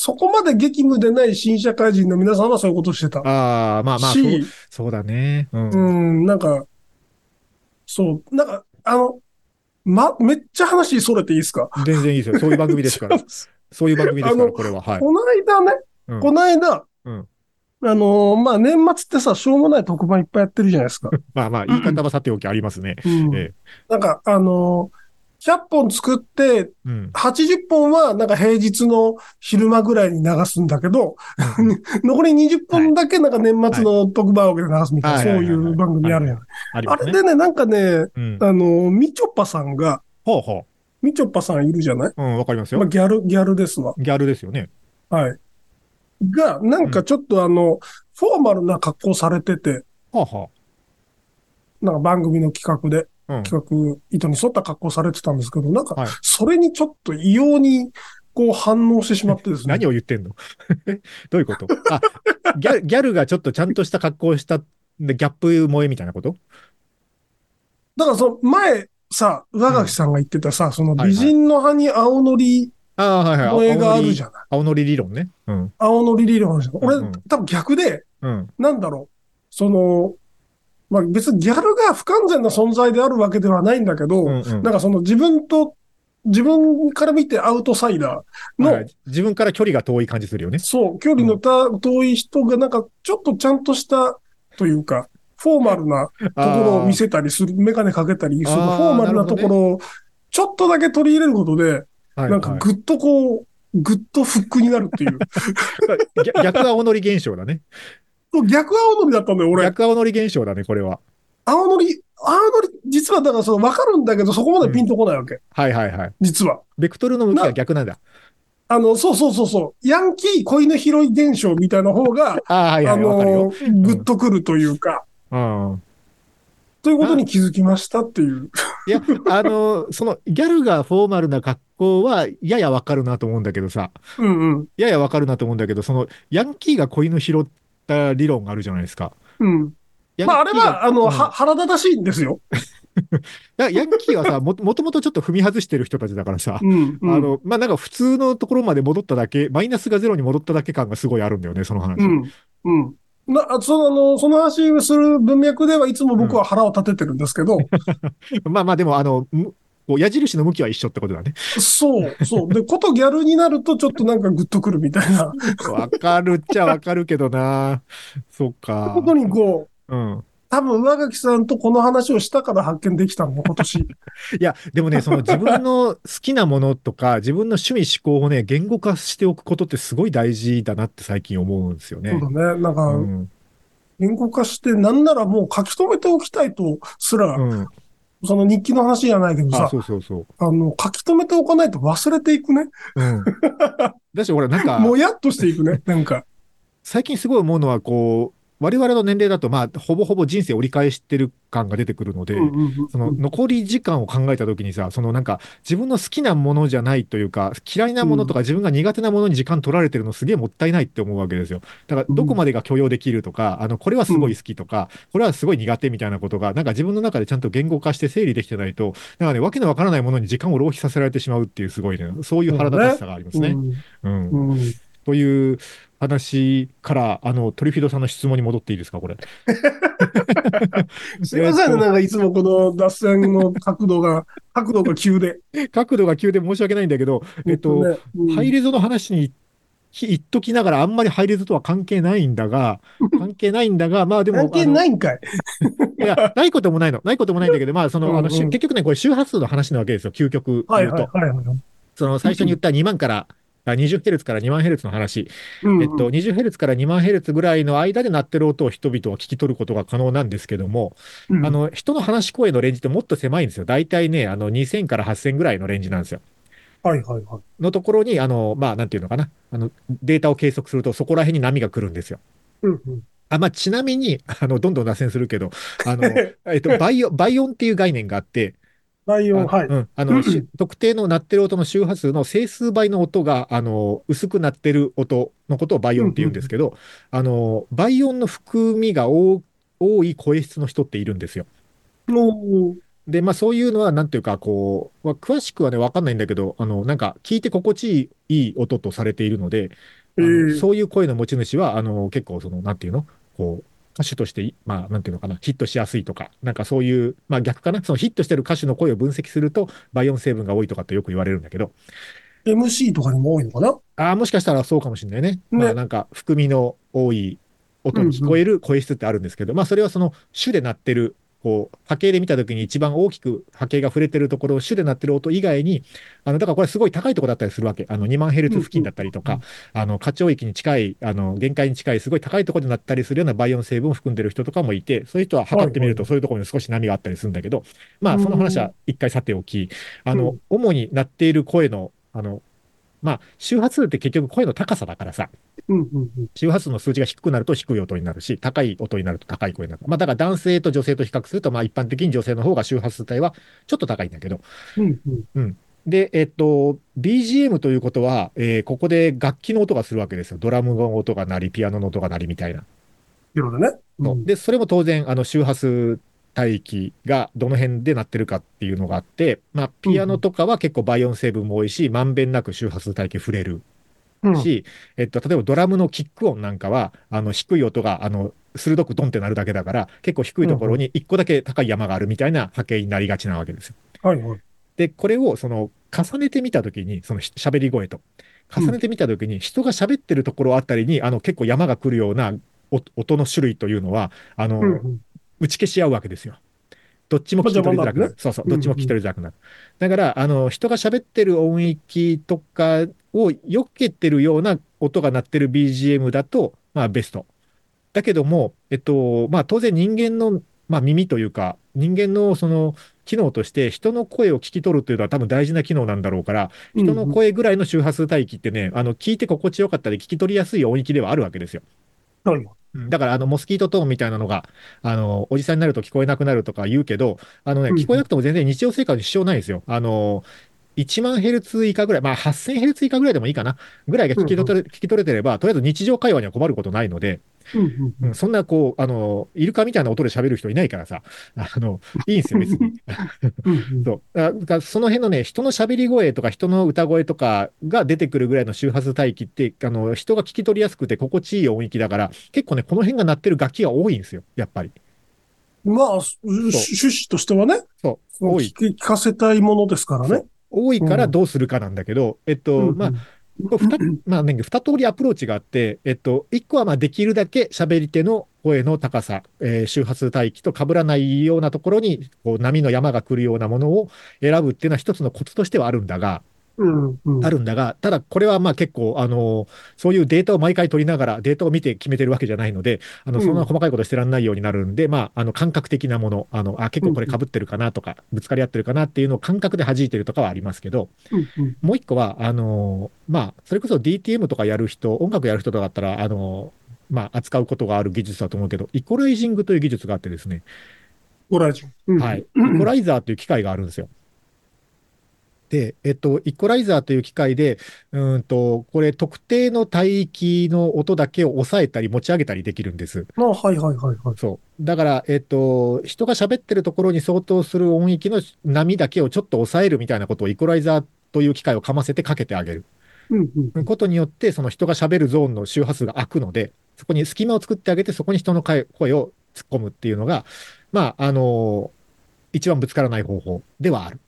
そこまで激務でない新社会人の皆さんはそういうことをしてた。ああ、まあまあ、そうし、そうだね。うん。うん、なんか、そう、なんか、あの、ま、めっちゃ話それていいですか？全然いいですよ。そういう番組ですから。<laughs> そういう番組ですから、これは。はい。この間ね、うんこの間、うん。あのーまあ、年末ってさ、しょうもない特番いっぱいやってるじゃないですか。<laughs> まあまあ、言い方はさておきありますね。うんええなんか、あのー100本作って、うん。80本はなんか平日の昼間ぐらいに流すんだけど、<laughs> 残り20本だけなんか年末の特番枠で流すみたいな、はいそういう番組あるやん。あれでね、なんかね、うん。あの、みちょぱさんが、ほうほみちょぱさんいるじゃない、う。うん、わかりますまあ、よ。ギャル、ギャルですわ。ギャルですよね。はい。が、なんかちょっとあの、フォーマルな格好されてて、はあはなんか番組の企画で。企画、意図に沿った格好されてたんですけど、なんかはい、それにちょっと異様に、こう反応してしまってですね。<laughs> 何を言ってんの？<laughs> どういうこと？あ、ギャル、ギャルがちょっとちゃんとした格好をした、で、ギャップ萌えみたいなこと？だからその前さ、上垣さんが言ってたさ、そのはいはい美人の葉に青のりああ、はいはい。の絵があるじゃない。青のり理論ね。うん。青のり理論あるじゃん。俺、うんうん多分逆で、うん。なんだろう。その、まあ別にギャルが不完全な存在であるわけではないんだけど、うんうんなんかその自分と、自分から見てアウトサイダーの、はい自分から距離が遠い感じするよね。そう、距離のた遠い人がなんかちょっとちゃんとしたというか、フォーマルなところを見せたりする、メガネかけたりする、フォーマルなところをちょっとだけ取り入れることで、はいなんかぐっとこう、ぐっとフックになるっていう。<laughs> 逆逆青のり現象だね。逆青のりだったんだよ、俺。逆青のり現象だね、これは。青のり、青のり、実はだからその分かるんだけど、そこまでピンとこないわけ。はいはいはい。実は。ベクトルの向きは逆なんだ。あの、そうそうそうそう。ヤンキー恋の拾い現象みたいな方が、ああ、はいあはい、わかるよ。の、ぐっとくるというか、うん。ということに気づきましたっていう。いや、あの、その、ギャルがフォーマルな格好は、ややわかるなと思うんだけどさ、うんうん。ややわかるなと思うんだけど、その、ヤンキーが子犬拾った理論があるじゃないですか。うん。まあ、あれは、あの、がう腹立たしいんですよ。<laughs> やヤンキーはさ、も、もともとちょっと踏み外してる人たちだからさ、うん。うんあ、の、まあ、なんか普通のところまで戻っただけ、マイナスがゼロに戻っただけ感がすごいあるんだよね、その話。うん。うん。な、あその、あの、その話をする文脈ではいつも僕は腹を立ててるんですけど、<laughs> まあまあ、でも、あの、むこう矢印の向きは一緒ってことだね。そう、そう。で、ことギャルになるとちょっとなんかグッとくるみたいなわかるっちゃわかるけどな。そっか。ことにこう、うん。多分上垣さんとこの話をしたから発見できたの、今年。<laughs> いや、でもね、その自分の好きなものとか、自分の趣味思考をね、言語化しておくことってすごい大事だなって最近思うんですよね。そうだね。なんか、うん。言語化して、なんならもう書き留めておきたいとすら、うん。その日記の話じゃないけどあ、さ、そうそうそう。あの、書き留めておかないと忘れていくね。うん。だし、ほら、なんか、<laughs> もやっとしていくね。なんか。最近すごい思うのは、こう、我々の年齢だと、まあ、ほぼほぼ人生折り返してる感が出てくるので、その残り時間を考えたときにさ、そのなんか自分の好きなものじゃないというか、嫌いなものとか自分が苦手なものに時間取られてるのすげえもったいないって思うわけですよ。だからどこまでが許容できるとか、あの、これはすごい好きとか、これはすごい苦手みたいなことが、なんか自分の中でちゃんと言語化して整理できてないと、なんかね、わけのわからないものに時間を浪費させられてしまうっていうすごいね、そういう腹立たしさがありますね。うん。という話から、あの、トリフィドさんの質問に戻っていいですか、これ。<laughs> すいませんね、なんかいつもこの脱線の角度が、角度が急で。<laughs> 角度が急で申し訳ないんだけど、えっと、ねうんハイレゾの話に言っときながら、あんまりハイレゾとは関係ないんだが、<laughs> 関係ないんだが、まあでも、関係ないんかい。あのいや、ないこともないの。ないこともないんだけど、まあ、その、あの、うんうんし結局ね、これ周波数の話なわけですよ、究極はい言うと。はいはいはい。その、最初に言った2万から、あ 20Hz から2万 Hz の話。うんえっと、20Hz から2万 Hz ぐらいの間で鳴ってる音を人々は聞き取ることが可能なんですけども、うんあの、人の話し声のレンジってもっと狭いんですよ。大体ね、あの、2000から8000ぐらいのレンジなんですよ。はいはいはい。のところに、あの、まあ、なんていうのかな。あの、データを計測すると、そこら辺に波が来るんですよ。うんうんあ、まあ、ちなみに、あの、どんどん脱線するけど、あの、<laughs> えっと、倍音、倍音っていう概念があって、ライオン、はい。あうん、あの、<clears throat> し特定の鳴ってる音の周波数の整数倍の音が、あの、薄くなってる音のことを倍音って言うんですけど、あの、倍音の含みが多多い声質の人っているんですよ。で、まあそういうのは、なんていうか、こう、まあ詳しくはね、わかんないんだけど、あの、なんか、聞いて心地いい音とされているので、えーそういう声の持ち主は、あの、結構、その、なんていうのこう、歌手としてい、まあ、なんていうのかな、ヒットしやすいとか、なんかそういう、まあ逆かな、そのヒットしてる歌手の声を分析すると、倍音成分が多いとかってよく言われるんだけど、MC とかにも多いのかな？ああ、もしかしたらそうかもしれないね。まあねなんか、含みの多い音に聞こえる声質ってあるんですけど、まあそれはその主で鳴ってる、こう、波形で見たときに一番大きく波形が触れてるところ、主で鳴ってる音以外に、あの、だからこれすごい高いところだったりするわけ。あの、2万ヘルツ付近だったりとか、あの、過聴域に近い、あの、限界に近い、すごい高いところで鳴ったりするような倍音成分を含んでる人とかもいて、そういう人は測ってみると、そういうところに少し波があったりするんだけど、まあ、その話は一回さておき、あの、主に鳴っている声の、あの、まあ、周波数って結局声の高さだからさ、うんうんうん。周波数の数字が低くなると低い音になるし、高い音になると高い声になる。まあ、だから男性と女性と比較すると、まあ、一般的に女性の方が周波数帯はちょっと高いんだけど。うんうん。で、えっと、BGM ということは、えーここで楽器の音がするわけですよ。ドラムの音が鳴り、ピアノの音が鳴りみたいな。ね。ので、それも当然、あの、周波数帯域がどの辺で鳴ってるかっていうのがあって、まあ、ピアノとかは結構倍音成分も多いし、まんべんなく周波数帯域触れるうん。し、えっと、例えばドラムのキック音なんかは、あの、低い音が、あの、鋭くドンってなるだけだから、結構低いところに一個だけ高い山があるみたいな波形になりがちなわけですよ。はいはい。で、これを、その、重ねてみたときに、そのひ喋り声と、重ねてみたときに、人が喋ってるところあたりに、あの、結構山が来るようなお音の種類というのは、あの、うんうん。打ち消し合うわけですよ。どっちも聞き取りづらくなる。そうそう、どっちも聞き取りづらくなる。だから、あの、人が喋ってる音域とかを避けてるような音が鳴ってる BGM だと、まあ、ベスト。だけども、えっと、まあ、当然人間の、まあ、耳というか、人間のその、機能として人の声を聞き取るというのは多分大事な機能なんだろうから、人の声ぐらいの周波数帯域ってね、あの、聞いて心地よかったり聞き取りやすい音域ではあるわけですよ。はいはい。うんだから、あの、モスキートトーンみたいなのが、あの、おじさんになると聞こえなくなるとか言うけど、あのね、うん聞こえなくても全然日常生活に支障ないですよ。あの、1万ヘルツ以下ぐらい、まあ8000ヘルツ以下ぐらいでもいいかな、ぐらいが聞き取れ、聞き取れてれば、とりあえず日常会話には困ることないので、うんうんうんそんなこう、あの、イルカみたいな音で喋る人いないからさ、あの、いいんですよ、別に。うんうん。そう。あだからその辺のね、人の喋り声とか人の歌声とかが出てくるぐらいの周波数帯域って、あの、人が聞き取りやすくて心地いい音域だから、結構ね、この辺が鳴ってる楽器が多いんですよ、やっぱり。まあ、趣趣旨としてはね、そう。多い聞かせたいものですからね。多いからどうするかなんだけど、えっと、うんまあ、これ二まあね、二通りアプローチがあって、えっと、一個はまあできるだけ喋り手の声の高さ、えー周波数帯域と被らないようなところに、こう波の山が来るようなものを選ぶっていうのは一つのコツとしてはあるんだが。あるんだが、ただこれはまあ結構、あの、そういうデータを毎回取りながら、データを見て決めてるわけじゃないので、あの、うんそんな細かいことしてらんないようになるんで、まあ、あの、感覚的なもの、あの、あ、結構これ被ってるかなとか、ぶつかり合ってるかなっていうのを感覚で弾いてるとかはありますけど、もう一個は、あの、まあ、それこそ DTM とかやる人、音楽やる人とかだったら、あの、まあ、扱うことがある技術だと思うけど、イコライジングという技術があってですね、ご来場。うんはい。イコライザーという機械があるんですよ。で、えっと、イコライザーという機械で、うーんと、これ特定の帯域の音だけを抑えたり持ち上げたりできるんです。あはいはいはいはい。そう。だから、えっと、人が喋ってるところに相当する音域の波だけをちょっと抑えるみたいなことをイコライザーという機械をかませてかけてあげる。うんうん。ことによって、その人が喋るゾーンの周波数が空くので、そこに隙間を作ってあげて、そこに人の声声を突っ込むっていうのが、まあ、あの一番ぶつからない方法ではある。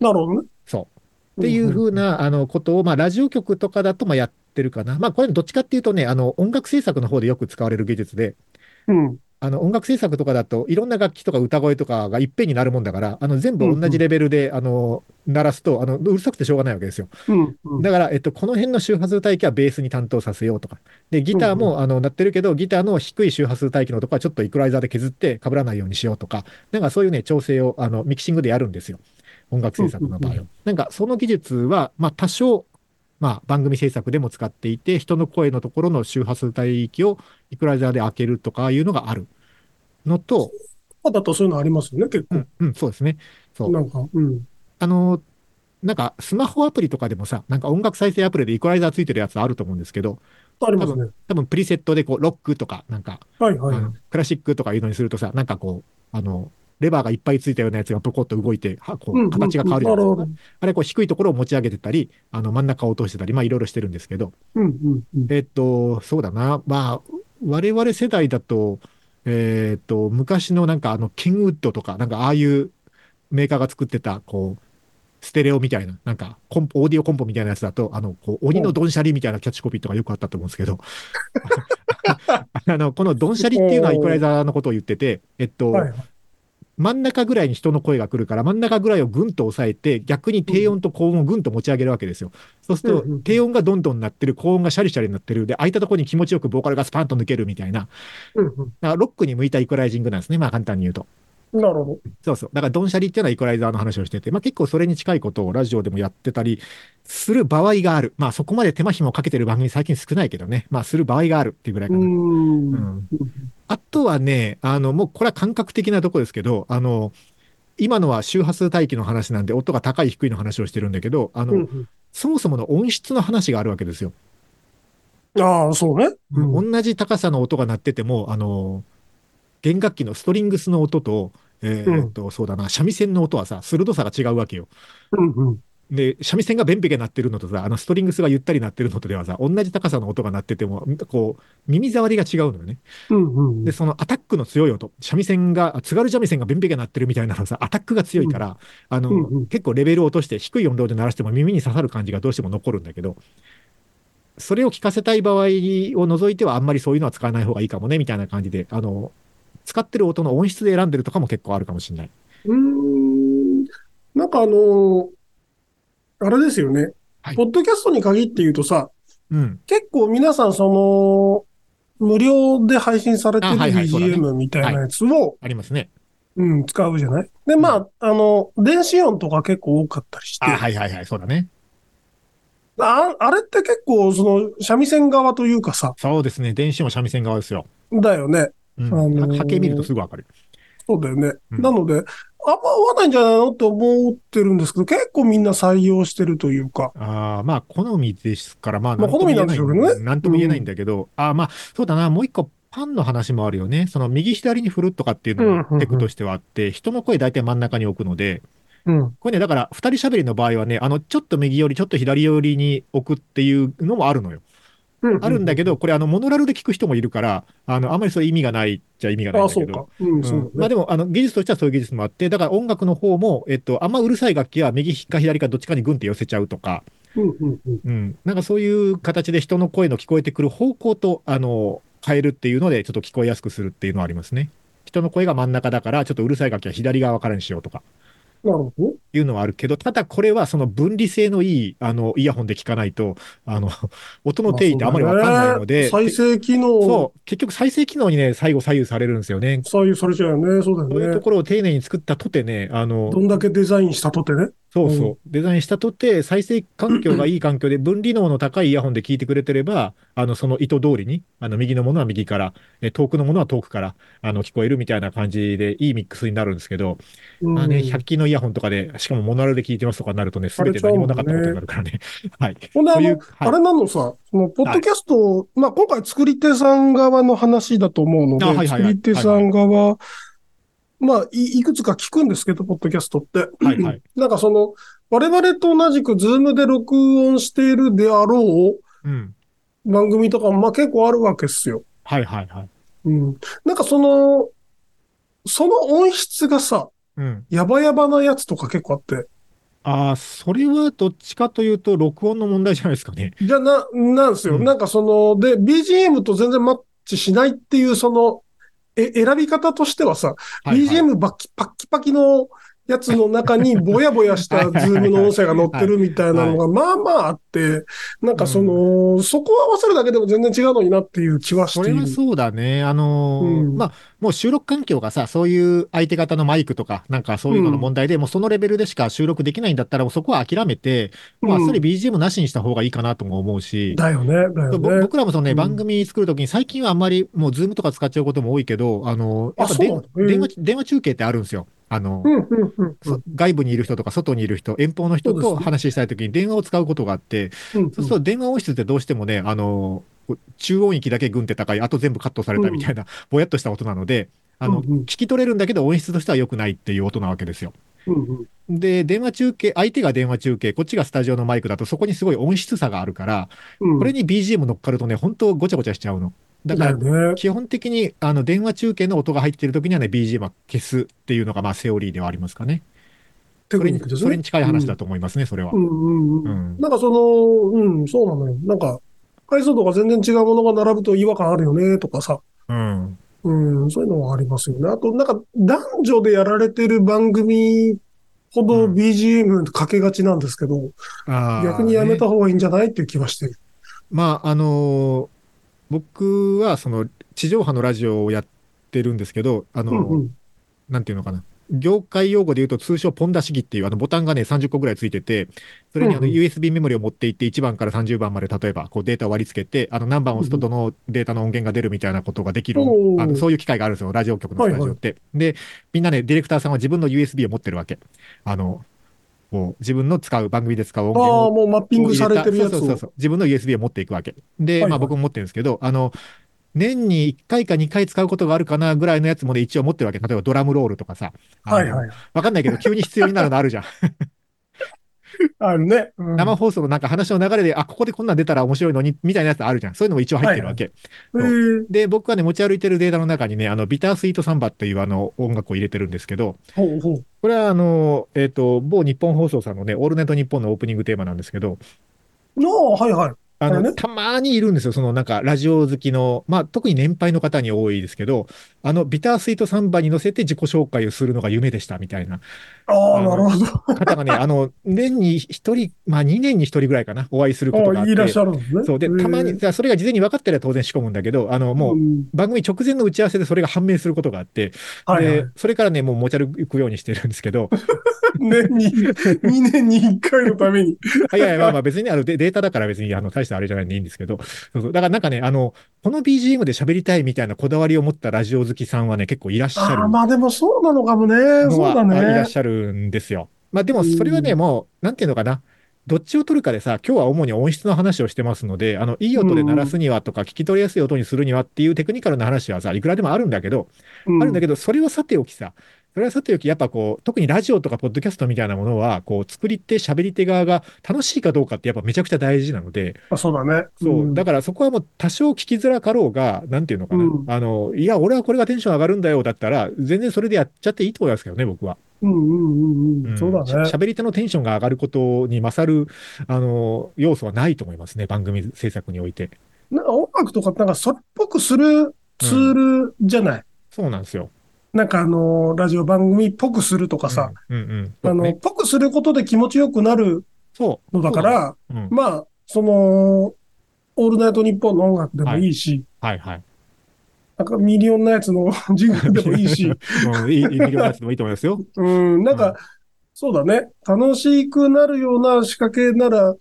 なるほどね。そう。っていうふうな、あの、ことを、まあ、ラジオ局とかだと、まあ、やってるかな。まあ、これどっちかっていうとね、あの、音楽制作の方でよく使われる技術で、うん。あの、音楽制作とかだと、いろんな楽器とか歌声とかがいっぺんになるもんだから、あの、全部同じレベルで、あの、鳴らすと、あの、うるさくてしょうがないわけですよ。うんうん。だから、えっと、この辺の周波数帯域はベースに担当させようとか。で、ギターも、あの、鳴ってるけど、ギターの低い周波数帯域のとこはちょっとイクライザーで削って被らないようにしようとか、なんかそういうね、調整を、あの、ミキシングでやるんですよ。音楽制作の場合うんは。なんか、その技術は、まあ、多少、まあ、番組制作でも使っていて、人の声のところの周波数帯域をイクライザーで開けるとかいうのがあるのと、まあだとそういうのありますよね、結構。うん、うん、そうですね。そう。なんか、うん。あの、なんか、スマホアプリとかでもさ、なんか音楽再生アプリでイコライザーついてるやつあると思うんですけど、ありますね。多分プリセットでこう、ロックとか、なんか、はいはい。クラシックとかいうのにするとさ、なんかこう、あの、レバーがいっぱいついたようなやつがポコッと動いて、はこう、形が変わるじゃないですか。なるほどあれ、こう、低いところを持ち上げてたり、あの、真ん中を落としてたり、まあ、いろいろしてるんですけど。えっと、そうだな、まあ、我々世代だと、えっと、昔のなんかあの、ケンウッドとか、なんかああいうメーカーが作ってた、こう、ステレオみたいな、なんかコンポ、オーディオコンポみたいなやつだと、あの、こう、鬼のドンシャリみたいなキャッチコピーとかよくあったと思うんですけど、<laughs> あの、このドンシャリっていうのはイコライザーのことを言ってて、えっと、はい。真ん中ぐらいに人の声が来るから、真ん中ぐらいをぐんと抑えて、逆に低音と高音をぐんと持ち上げるわけですよ。そうすると低音がどんどん鳴ってる、高音がシャリシャリになってる、で、空いたところに気持ちよくボーカルがスパンと抜けるみたいな、だからロックに向いたイコライジングなんですね、まあ簡単に言うと。なるほそうそう。だから、ドンシャリっていうのはイコライザーの話をしてて、まあ結構それに近いことをラジオでもやってたりする場合がある。まあそこまで手間暇をかけてる番組最近少ないけどね。まあする場合があるっていうぐらいかど。うな。ーん。うんあとはね、あの、もうこれは感覚的なとこですけど、あの、今のは周波数帯域の話なんで、音が高い低いの話をしてるんだけど、あの、うんそもそもの音質の話があるわけですよ。うんああ、そうね。うん同じ高さの音が鳴ってても、あの、弦楽器のストリングスの音と、えーっと、そうだな、三味線の音はさ、鋭さが違うわけよ。うんうん。で、三味線がベンベケ鳴ってるのとさ、あのストリングスがゆったり鳴ってるのとではさ、同じ高さの音が鳴ってても、こう、耳障りが違うのよね。うんうんで、そのアタックの強い音、三味線が、あ津軽三味線がベンベケ鳴ってるみたいなのさ、アタックが強いから、あの、うんうん。結構レベルを落として低い音量で鳴らしても耳に刺さる感じがどうしても残るんだけど、それを聞かせたい場合を除いてはあんまりそういうのは使わない方がいいかもね、みたいな感じで、あの、使ってる音の音質で選んでるとかも結構あるかもしれない。うーんなんかあのーあれですよね。はいポッドキャストに限って言うとさ、うん。結構皆さんその、無料で配信されてる BGM みたいなやつを、ありますね。うん、使うじゃない？で、まあ、あの、電子音とか結構多かったりして、あ、はいはいはい、そうだね。ああれって結構、その、三味線側というかさ、そうですね。電子も三味線側ですよ。だよね。波形見るとすぐわかる。そうだよね。うんなので、あんま合わないんじゃないのって思ってるんですけど、結構みんな採用してるというか。ああ、まあ、好みですから、まあ、まあ好みなんでしょうけどねなんとも言えないんだけど、ああ、まあ、そうだな、もう一個、パンの話もあるよね。その、右左に振るとかっていうのうんうんうんもテクとしてはあって、人の声大体真ん中に置くので、うん。これね、だから、二人喋りの場合はね、あの、ちょっと右寄り、ちょっと左寄りに置くっていうのもあるのよ。あるんだけど、これ、あの、モノラルで聞く人もいるから、あの、あんまりそういう意味がないっちゃ意味がないんあ、だけど。そうか。うん、うんそうね。まあでも、あの、技術としてはそういう技術もあって、だから音楽の方も、えっと、あんまうるさい楽器は右か左かどっちかにグンって寄せちゃうとか、うん、うん、うん。うん。なんかそういう形で人の声の聞こえてくる方向と、あの、変えるっていうので、ちょっと聞こえやすくするっていうのはありますね。人の声が真ん中だから、ちょっとうるさい楽器は左側からにしようとか。なるほど。いうのはあるけど、ただこれはその分離性のいい、あの、イヤホンで聞かないと、あの、<laughs> 音の定義ってあんまりわかんないので、再生機能、そう、結局再生機能にね、最後左右されるんですよね。左右されちゃうよね。そうだそういうよね。ところを丁寧に作ったとてね、あのど、んだけデザインしたとてね。そうそう。う、デザインしたとて、再生環境がいい環境で、分離能の高いイヤホンで聞いてくれてれば、あの、その意図通りに、あの、右のものは右から、え遠くのものは遠くから、あの、聞こえるみたいな感じで、いいミックスになるんですけど、うん。まあね、100均のイヤホンとかで、しかもモノラルで聞いてますとかになるとね、すべて何もなかったことになるからね。<laughs> はい。ほんで、あの、あれなのさ、その、ポッドキャスト、まあ、今回作り手さん側の話だと思うので、あはいはいはい。作り手さん側、まあい、いくつか聞くんですけど、ポッドキャストって。はいはいなんかその、我々と同じく、 Zoom で録音しているであろうん。う番組とかも、まあ結構あるわけですよ。はいはいはい。うん。なんかその、その音質がさ、うん。やばやばなやつとか結構あって、ああ、それはどっちかというと、録音の問題じゃないですかね。じゃな、なんですよ。うんなんかその、で、BGM と全然マッチしないっていう、その、え、選び方としてはさ、はいはい。BGM バッキパッキパキのやつの中にぼやぼやしたズームの音声が載ってるみたいなのがまあまああって、なんかその、そこを合わせるだけでも全然違うのになっていう気はしそれはている。そうだね。あのーうん。まあ、もう収録環境がさ、そういう相手方のマイクとか、なんかそういうのの問題で、もうそのレベルでしか収録できないんだったら、もうそこは諦めて、もうあっさり BGM なしにした方がいいかなとも思うし、だよね、だよぼね。僕らもそのね、うん。番組作るときに最近はあんまりもうズームとか使っちゃうことも多いけど、あの、やっぱ電話、電話中継ってあるんですよ。あの、うん、うん、うんそ外部にいる人とか外にいる人、遠方の人と話したいときに電話を使うことがあって、うん。そうすると電話音質ってどうしてもね、あの、中音域だけグンって高い、あと全部カットされたみたいな、ぼやっとした音なので、あの、うんうん聞き取れるんだけど音質としては良くないっていう音なわけですよ。うんうんで、電話中継、相手が電話中継、こっちがスタジオのマイクだとそこにすごい音質差があるから、うん。これに BGM 乗っかるとね、本当ごちゃごちゃしちゃうの。だから。基本的にあの電話中継の音が入ってる時にはね、BGM は消すっていうのがまあセオリーではありますかね。テそれにクニックですね。それに近い話だと思いますね、それはう。んうんう。うんん。なんかその、うん、そうなのよ。なんか、回数とか全然違うものが並ぶと違和感あるよね、とかさ。うん。うん、そういうのはありますよね。あと、なんか、男女でやられてる番組ほどうん BGM かけがちなんですけど、あー逆にやめたね方がいいんじゃない？っていう気はしてる。まあ、あのー僕は、その、地上波のラジオをやってるんですけど、あのーうんうん。なんていうのかな。業界用語で言うと通称ポン出し機っていうあのボタンがね30個ぐらいついてて、それにあの USB メモリを持っていって1番から30番まで例えばこうデータを割り付けて、あの何番を押すとどのデータの音源が出るみたいなことができる、あのそういう機械があるんですよ、ラジオ局のスタジオって。で、みんなね、ディレクターさんは自分の USB を持ってるわけ。あの、こう自分の使う番組で使う音あ源をあ、もうマッピングされてるやつを。そうそうそう。自分の USB を持っていくわけ。で、はいはいまあ僕も持ってるんですけど、あの、年に1回か2回使うことがあるかなぐらいのやつもね、一応持ってるわけ。例えばドラムロールとかさ。はいはい。わかんないけど、急に必要になるのあるじゃん。<laughs> あるね。うん生放送のなんか話の流れで、あ、ここでこんなん出たら面白いのに、みたいなやつあるじゃん。そういうのも一応入ってるわけ。えーで、僕はね、持ち歩いてるデータの中にね、あの、ビタースイートサンバっていうあの、音楽を入れてるんですけど、ほうほう。これはあの、えっ、と、某日本放送さんのね、オールナイトニッポンのオープニングテーマなんですけど、ああ、はいはい。あの、ね？たまにいるんですよ。そのなんか、ラジオ好きの、まあ、特に年配の方に多いですけど、あの、ビタースイートサンバに乗せて自己紹介をするのが夢でしたみたいなああ、なるほど。方がね、あの、年に一人、まあ、2年に一人ぐらいかな、お会いすることがあって。いらっしゃるんですね。そう。で、たまに、それが事前に分かってりゃ当然仕込むんだけど、あの、もう、ん番組直前の打ち合わせでそれが判明することがあって、はいはいで、それからね、もう持ち歩くようにしてるんですけど、<laughs> 年に、2年に1回のために。あ <laughs> いやいや、まあまあ別にねあのデデータだから別にあの大したあれじゃないんでいいんですけど、そうそうだからなんかね、あの、この BGM で喋りたいみたいなこだわりを持ったラジオ好きさんはね、結構いらっしゃるああ、まあでもそうなのかもね。そうだねあいらっ。しゃるんですよ。まあでもそれはね、うんもう、なんていうのかな。どっちを取るかでさ、今日は主に音質の話をしてますので、あの、いい音で鳴らすにはとか、聞き取りやすい音にするにはっていうテクニカルな話はさ、いくらでもあるんだけど、うんあるんだけど、それはさておきさ、それはさておき、やっぱこう、特にラジオとかポッドキャストみたいなものは、こう、作り手、喋り手側が楽しいかどうかってやっぱめちゃくちゃ大事なので、あそうだね。そう、んだからそこはもう多少聞きづらかろうが、なんていうのかな、うんあの、いや、俺はこれがテンション上がるんだよだったら、全然それでやっちゃっていいと思いますけどね、僕は。うんうんうんうん。そうだね。し喋り手のテンションが上がることに勝る、あの、要素はないと思いますね、番組制作において。なんか音楽とかなんかそれっぽくするツールじゃない？そうなんですよ。なんかあの、ラジオ番組っぽくするとかさ、うん、うん、うん。あの、そうねぽくすることで気持ちよくなる。のだから。まあ、その、オールナイトニッポンの音楽でもいいし、はいはい。なんかミリオンナイツのジングルでもいいし、<laughs> うん、いい、いい、いいやつでもいいと思いますよ。<laughs> うん、なんか、うんそうだね。楽しくなるような仕掛けなら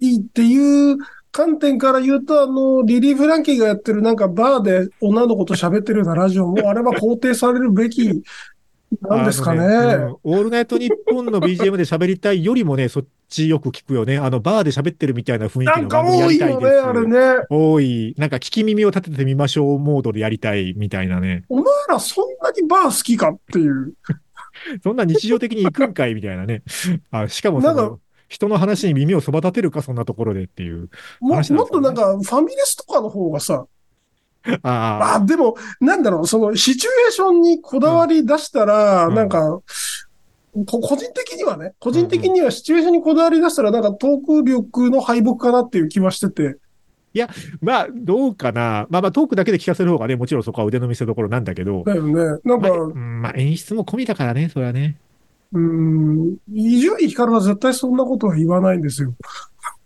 いいっていう観点から言うと、あの、リリー・フランキーがやってるなんかバーで女の子と喋ってるようなラジオも、<laughs> あれは肯定されるべきなんですかね。あのうんオールナイトニッポンの BGM で喋りたいよりもね、そっちよく聞くよね。あの、バーで喋ってるみたいな雰囲気のなんか番組や多いよね、りたいです。あれね。多い。なんか聞き耳を立ててみましょうモードでやりたいみたいなね。お前らそんなにバー好きかっていう。<laughs> そんな日常的に行くんかいみたいなね。あしかもそなんの、人の話に耳をそば立てるか、そんなところでっていう。ねもっとなんか、ファミレスとかの方がさ、ああ、でも、なんだろう、そのシチュエーションにこだわり出したら、うんなんか、こ個人的にはね、個人的にはシチュエーションにこだわり出したら、なんかトーク力の敗北かなっていう気はしてて。あ。まあ、どうかな。まあまあ、トークだけで聞かせる方がね、もちろんそこは腕の見せ所なんだけど。だよね。なんか、まあ、うんまあ、演出も込みだからね、それはね。うーん、伊集院光は絶対そんなことは言わないんですよ。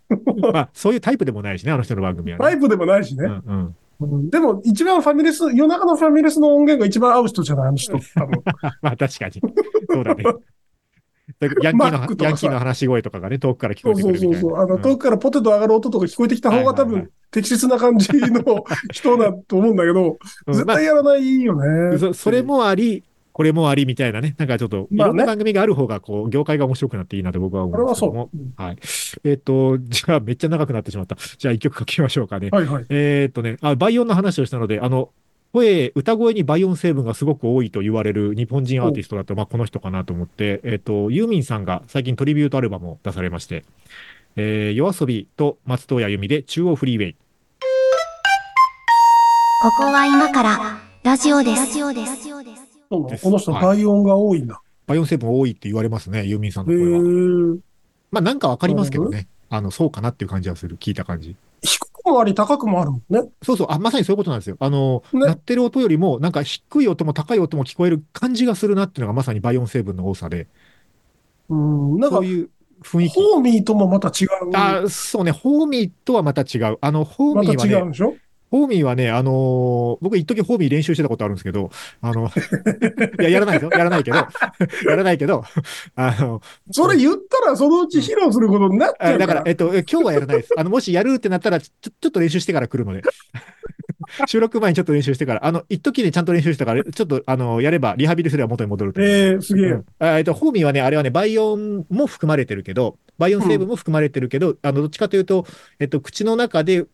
<laughs> まあ、そういうタイプでもないしね、あの人の番組はね。タイプでもないしね。うんうん。うんでも、一番ファミレス、夜中のファミレスの音源が一番合う人じゃないあの人。多分。<laughs> まあ、確かに。そうだね。<laughs> ヤンキーのヤンキーの話し声とかがね、遠くから聞こえてくる。そうそうそう。あの、うん遠くからポテト上がる音とか聞こえてきた方が多分適切な感じの人だと思うんだけど、うん絶対やらないよね。そそれもあり、これもありみたいなね、なんかちょっと、いろんな番組がある方が、こう、業界が面白くなっていいなと僕は思うんですけども。はい。えっ、と、じゃあ、めっちゃ長くなってしまった。じゃあ、一曲書きましょうかね。はいはい。えっ、とね、あ、倍音の話をしたので、あの、声、歌声に倍音成分がすごく多いと言われる日本人アーティストだと、まあ、この人かなと思って、えっ、と、ユーミンさんが最近トリビュートアルバムを出されまして、えー、夜遊びと松任谷由実で中央フリーウェイ。ここは今からラジオです。ラジオです。この人、はい倍音が多いんだ。倍音成分多いって言われますね、ユーミンさんへの声は。ーまあ、なんかわかりますけどね。あの、そうかなっていう感じはする。聞いた感じ。低もあり高くもあるもんね。そうそう、あ、まさにそういうことなんですよ。あの、ね鳴ってる音よりも、なんか低い音も高い音も聞こえる感じがするなっていうのがまさに倍音成分の多さで、うん。なんかそ、ういう雰囲気。ホーミーともまた違う。あ、そうね、ホーミーとはまた違う。あの、ホーまたミーはね、違うんでしょ？ホーミーはね、あのー僕一時ホーミー練習してたことあるんですけど、あの、<laughs> いや、やらないですよ。やらないけど、<laughs> やらないけど、あの、それ言ったらそのうち披露することになっちゃうだからら、えっと、え今日はやらないです。あの、もしやるってなったら、ちょちょっと練習してから来るので。<laughs> 収録前にちょっと練習してから、あの、一時にちゃんと練習したから、ちょっと、あの、やれば、リハビリすれば元に戻ると思う。えー、すげえ。うんあえっと、ホーミーはね、あれはね、倍音も含まれてるけど、倍音成分も含まれてるけど、あの、どっちかというと、えっと、口の中で、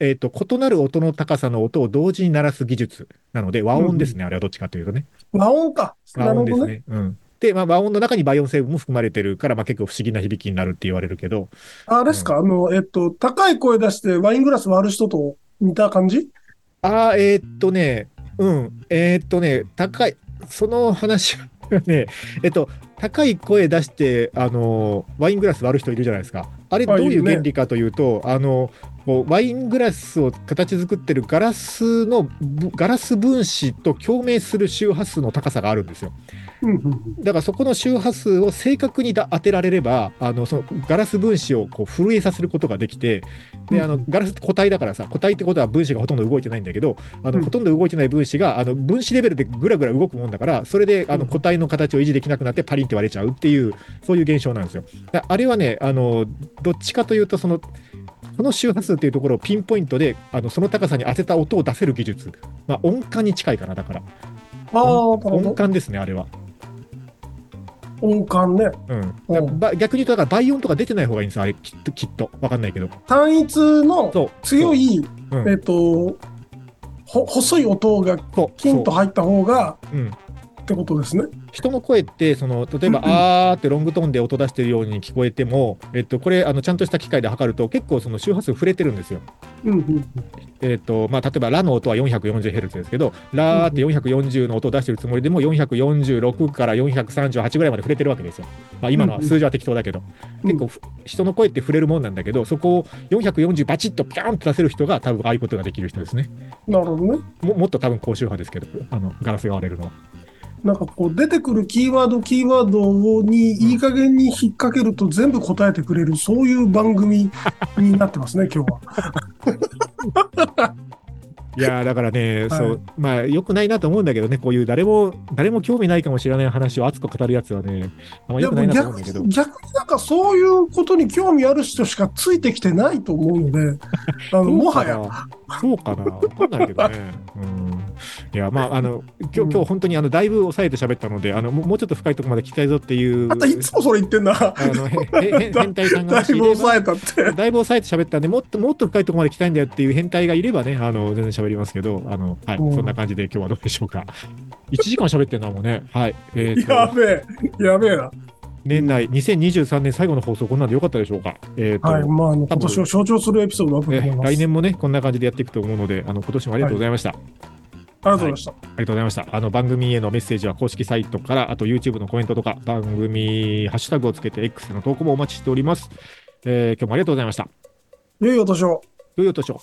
えっと、異なる音の高さの音を同時に鳴らす技術なので、和音ですね、あれはどっちかというとね。和音か。和。音ですね。うん。で、まあ、和音の中に倍音成分も含まれてるから、まあ、結構不思議な響きになるって言われるけど、あれですか、あの、えっと、高い声出してワイングラス割る人と似た感じ？ああ、えーっとね、うん、えーっとね、高い、その話はね、えっと、高い声出して、あの、ワイングラス割る人いるじゃないですか。あれ、どういう原理かというと、あの、こうワイングラスを形作ってるガラスの、ぶガラス分子と共鳴する周波数の高さがあるんですよ。だからそこの周波数を正確にだ当てられれば、あのそのガラス分子をこう震えさせることができて、であのガラスって固体だからさ、固体ってことは分子がほとんど動いてないんだけど、あのうんほとんど動いてない分子があの分子レベルでぐらぐら動くもんだから、それであのうん固体の形を維持できなくなってパリンって割れちゃうっていう、そういう現象なんですよ。だあれはね、あのどっちかというと、その、この周波数っていうところをピンポイントであのその高さに当てた音を出せる技術、まあ、音感に近いかな、だから。音ど。感ですね、あれは。音感ね。うん、うんば逆に言うと、だから倍音とか出てない方がいいんですよ、あれ、きっと、きっと。わかんないけど。単一の。強い、うんえっと、ほ細い音が。キンと入った方が。ってことですね。人の声って、その、例えば、あーってロングトーンで音出してるように聞こえても、えっと、これ、あの、ちゃんとした機械で測ると、結構その周波数触れてるんですよ。えっと、まあ、例えば、ラの音は 440Hz ですけど、ラーって440の音を出してるつもりでも、446から438ぐらいまで触れてるわけですよ。まあ、今のは数字は適当だけど。うん結構ふ、人の声って触れるもんなんだけど、そこを440バチッとピャーンと出せる人が、多分、ああいうことができる人ですね。なるほどね。ももっと多分高周波ですけど、あのガラスが割れるのは。なんかこう出てくるキーワード、キーワードにいい加減に引っ掛けると全部答えてくれる、そういう番組になってますね、<laughs> 今日は。いやーだからね、はいそう、まあ、よくないなと思うんだけどね、こういう誰も、誰も興味ないかもしれない話を熱く語るやつはね、あんまよくないなと思うんだけど逆に、。逆になんかそういうことに興味ある人しかついてきてないと思うので、あの、もはや、そうかな、わかんないけどね。うん。いや、まあ、あの、今日、うん今日本当にあの、だいぶ抑えて喋ったので、あの、もうちょっと深いところまで聞きたいぞっていう。あんたいつもそれ言ってんな。あの、変態さんがだいぶ抑えたって。だいぶ抑えて喋ったんで、もっともっと深いところまで聞きたいんだよっていう変態がいればね、あの、全然喋りますけど、あの、はい、うんそんな感じで今日はどうでしょうか。1時間喋ってんな、もうね。はい。えやべえ、やべえな。年内、2023年最後の放送、こんなんでよかったでしょうか。えーとはい、まあ、あの今年を象徴するエピソードだとえ思います。来年もね、こんな感じでやっていくと思うので、あの今年もありがとうございました。ありがとうございました。ありがとうございました。あの番組へのメッセージは公式サイトから、あと YouTube のコメントとか、番組ハッシュタグをつけて X の投稿もお待ちしております。えー今日もありがとうございました。良いお年を。良いお年を。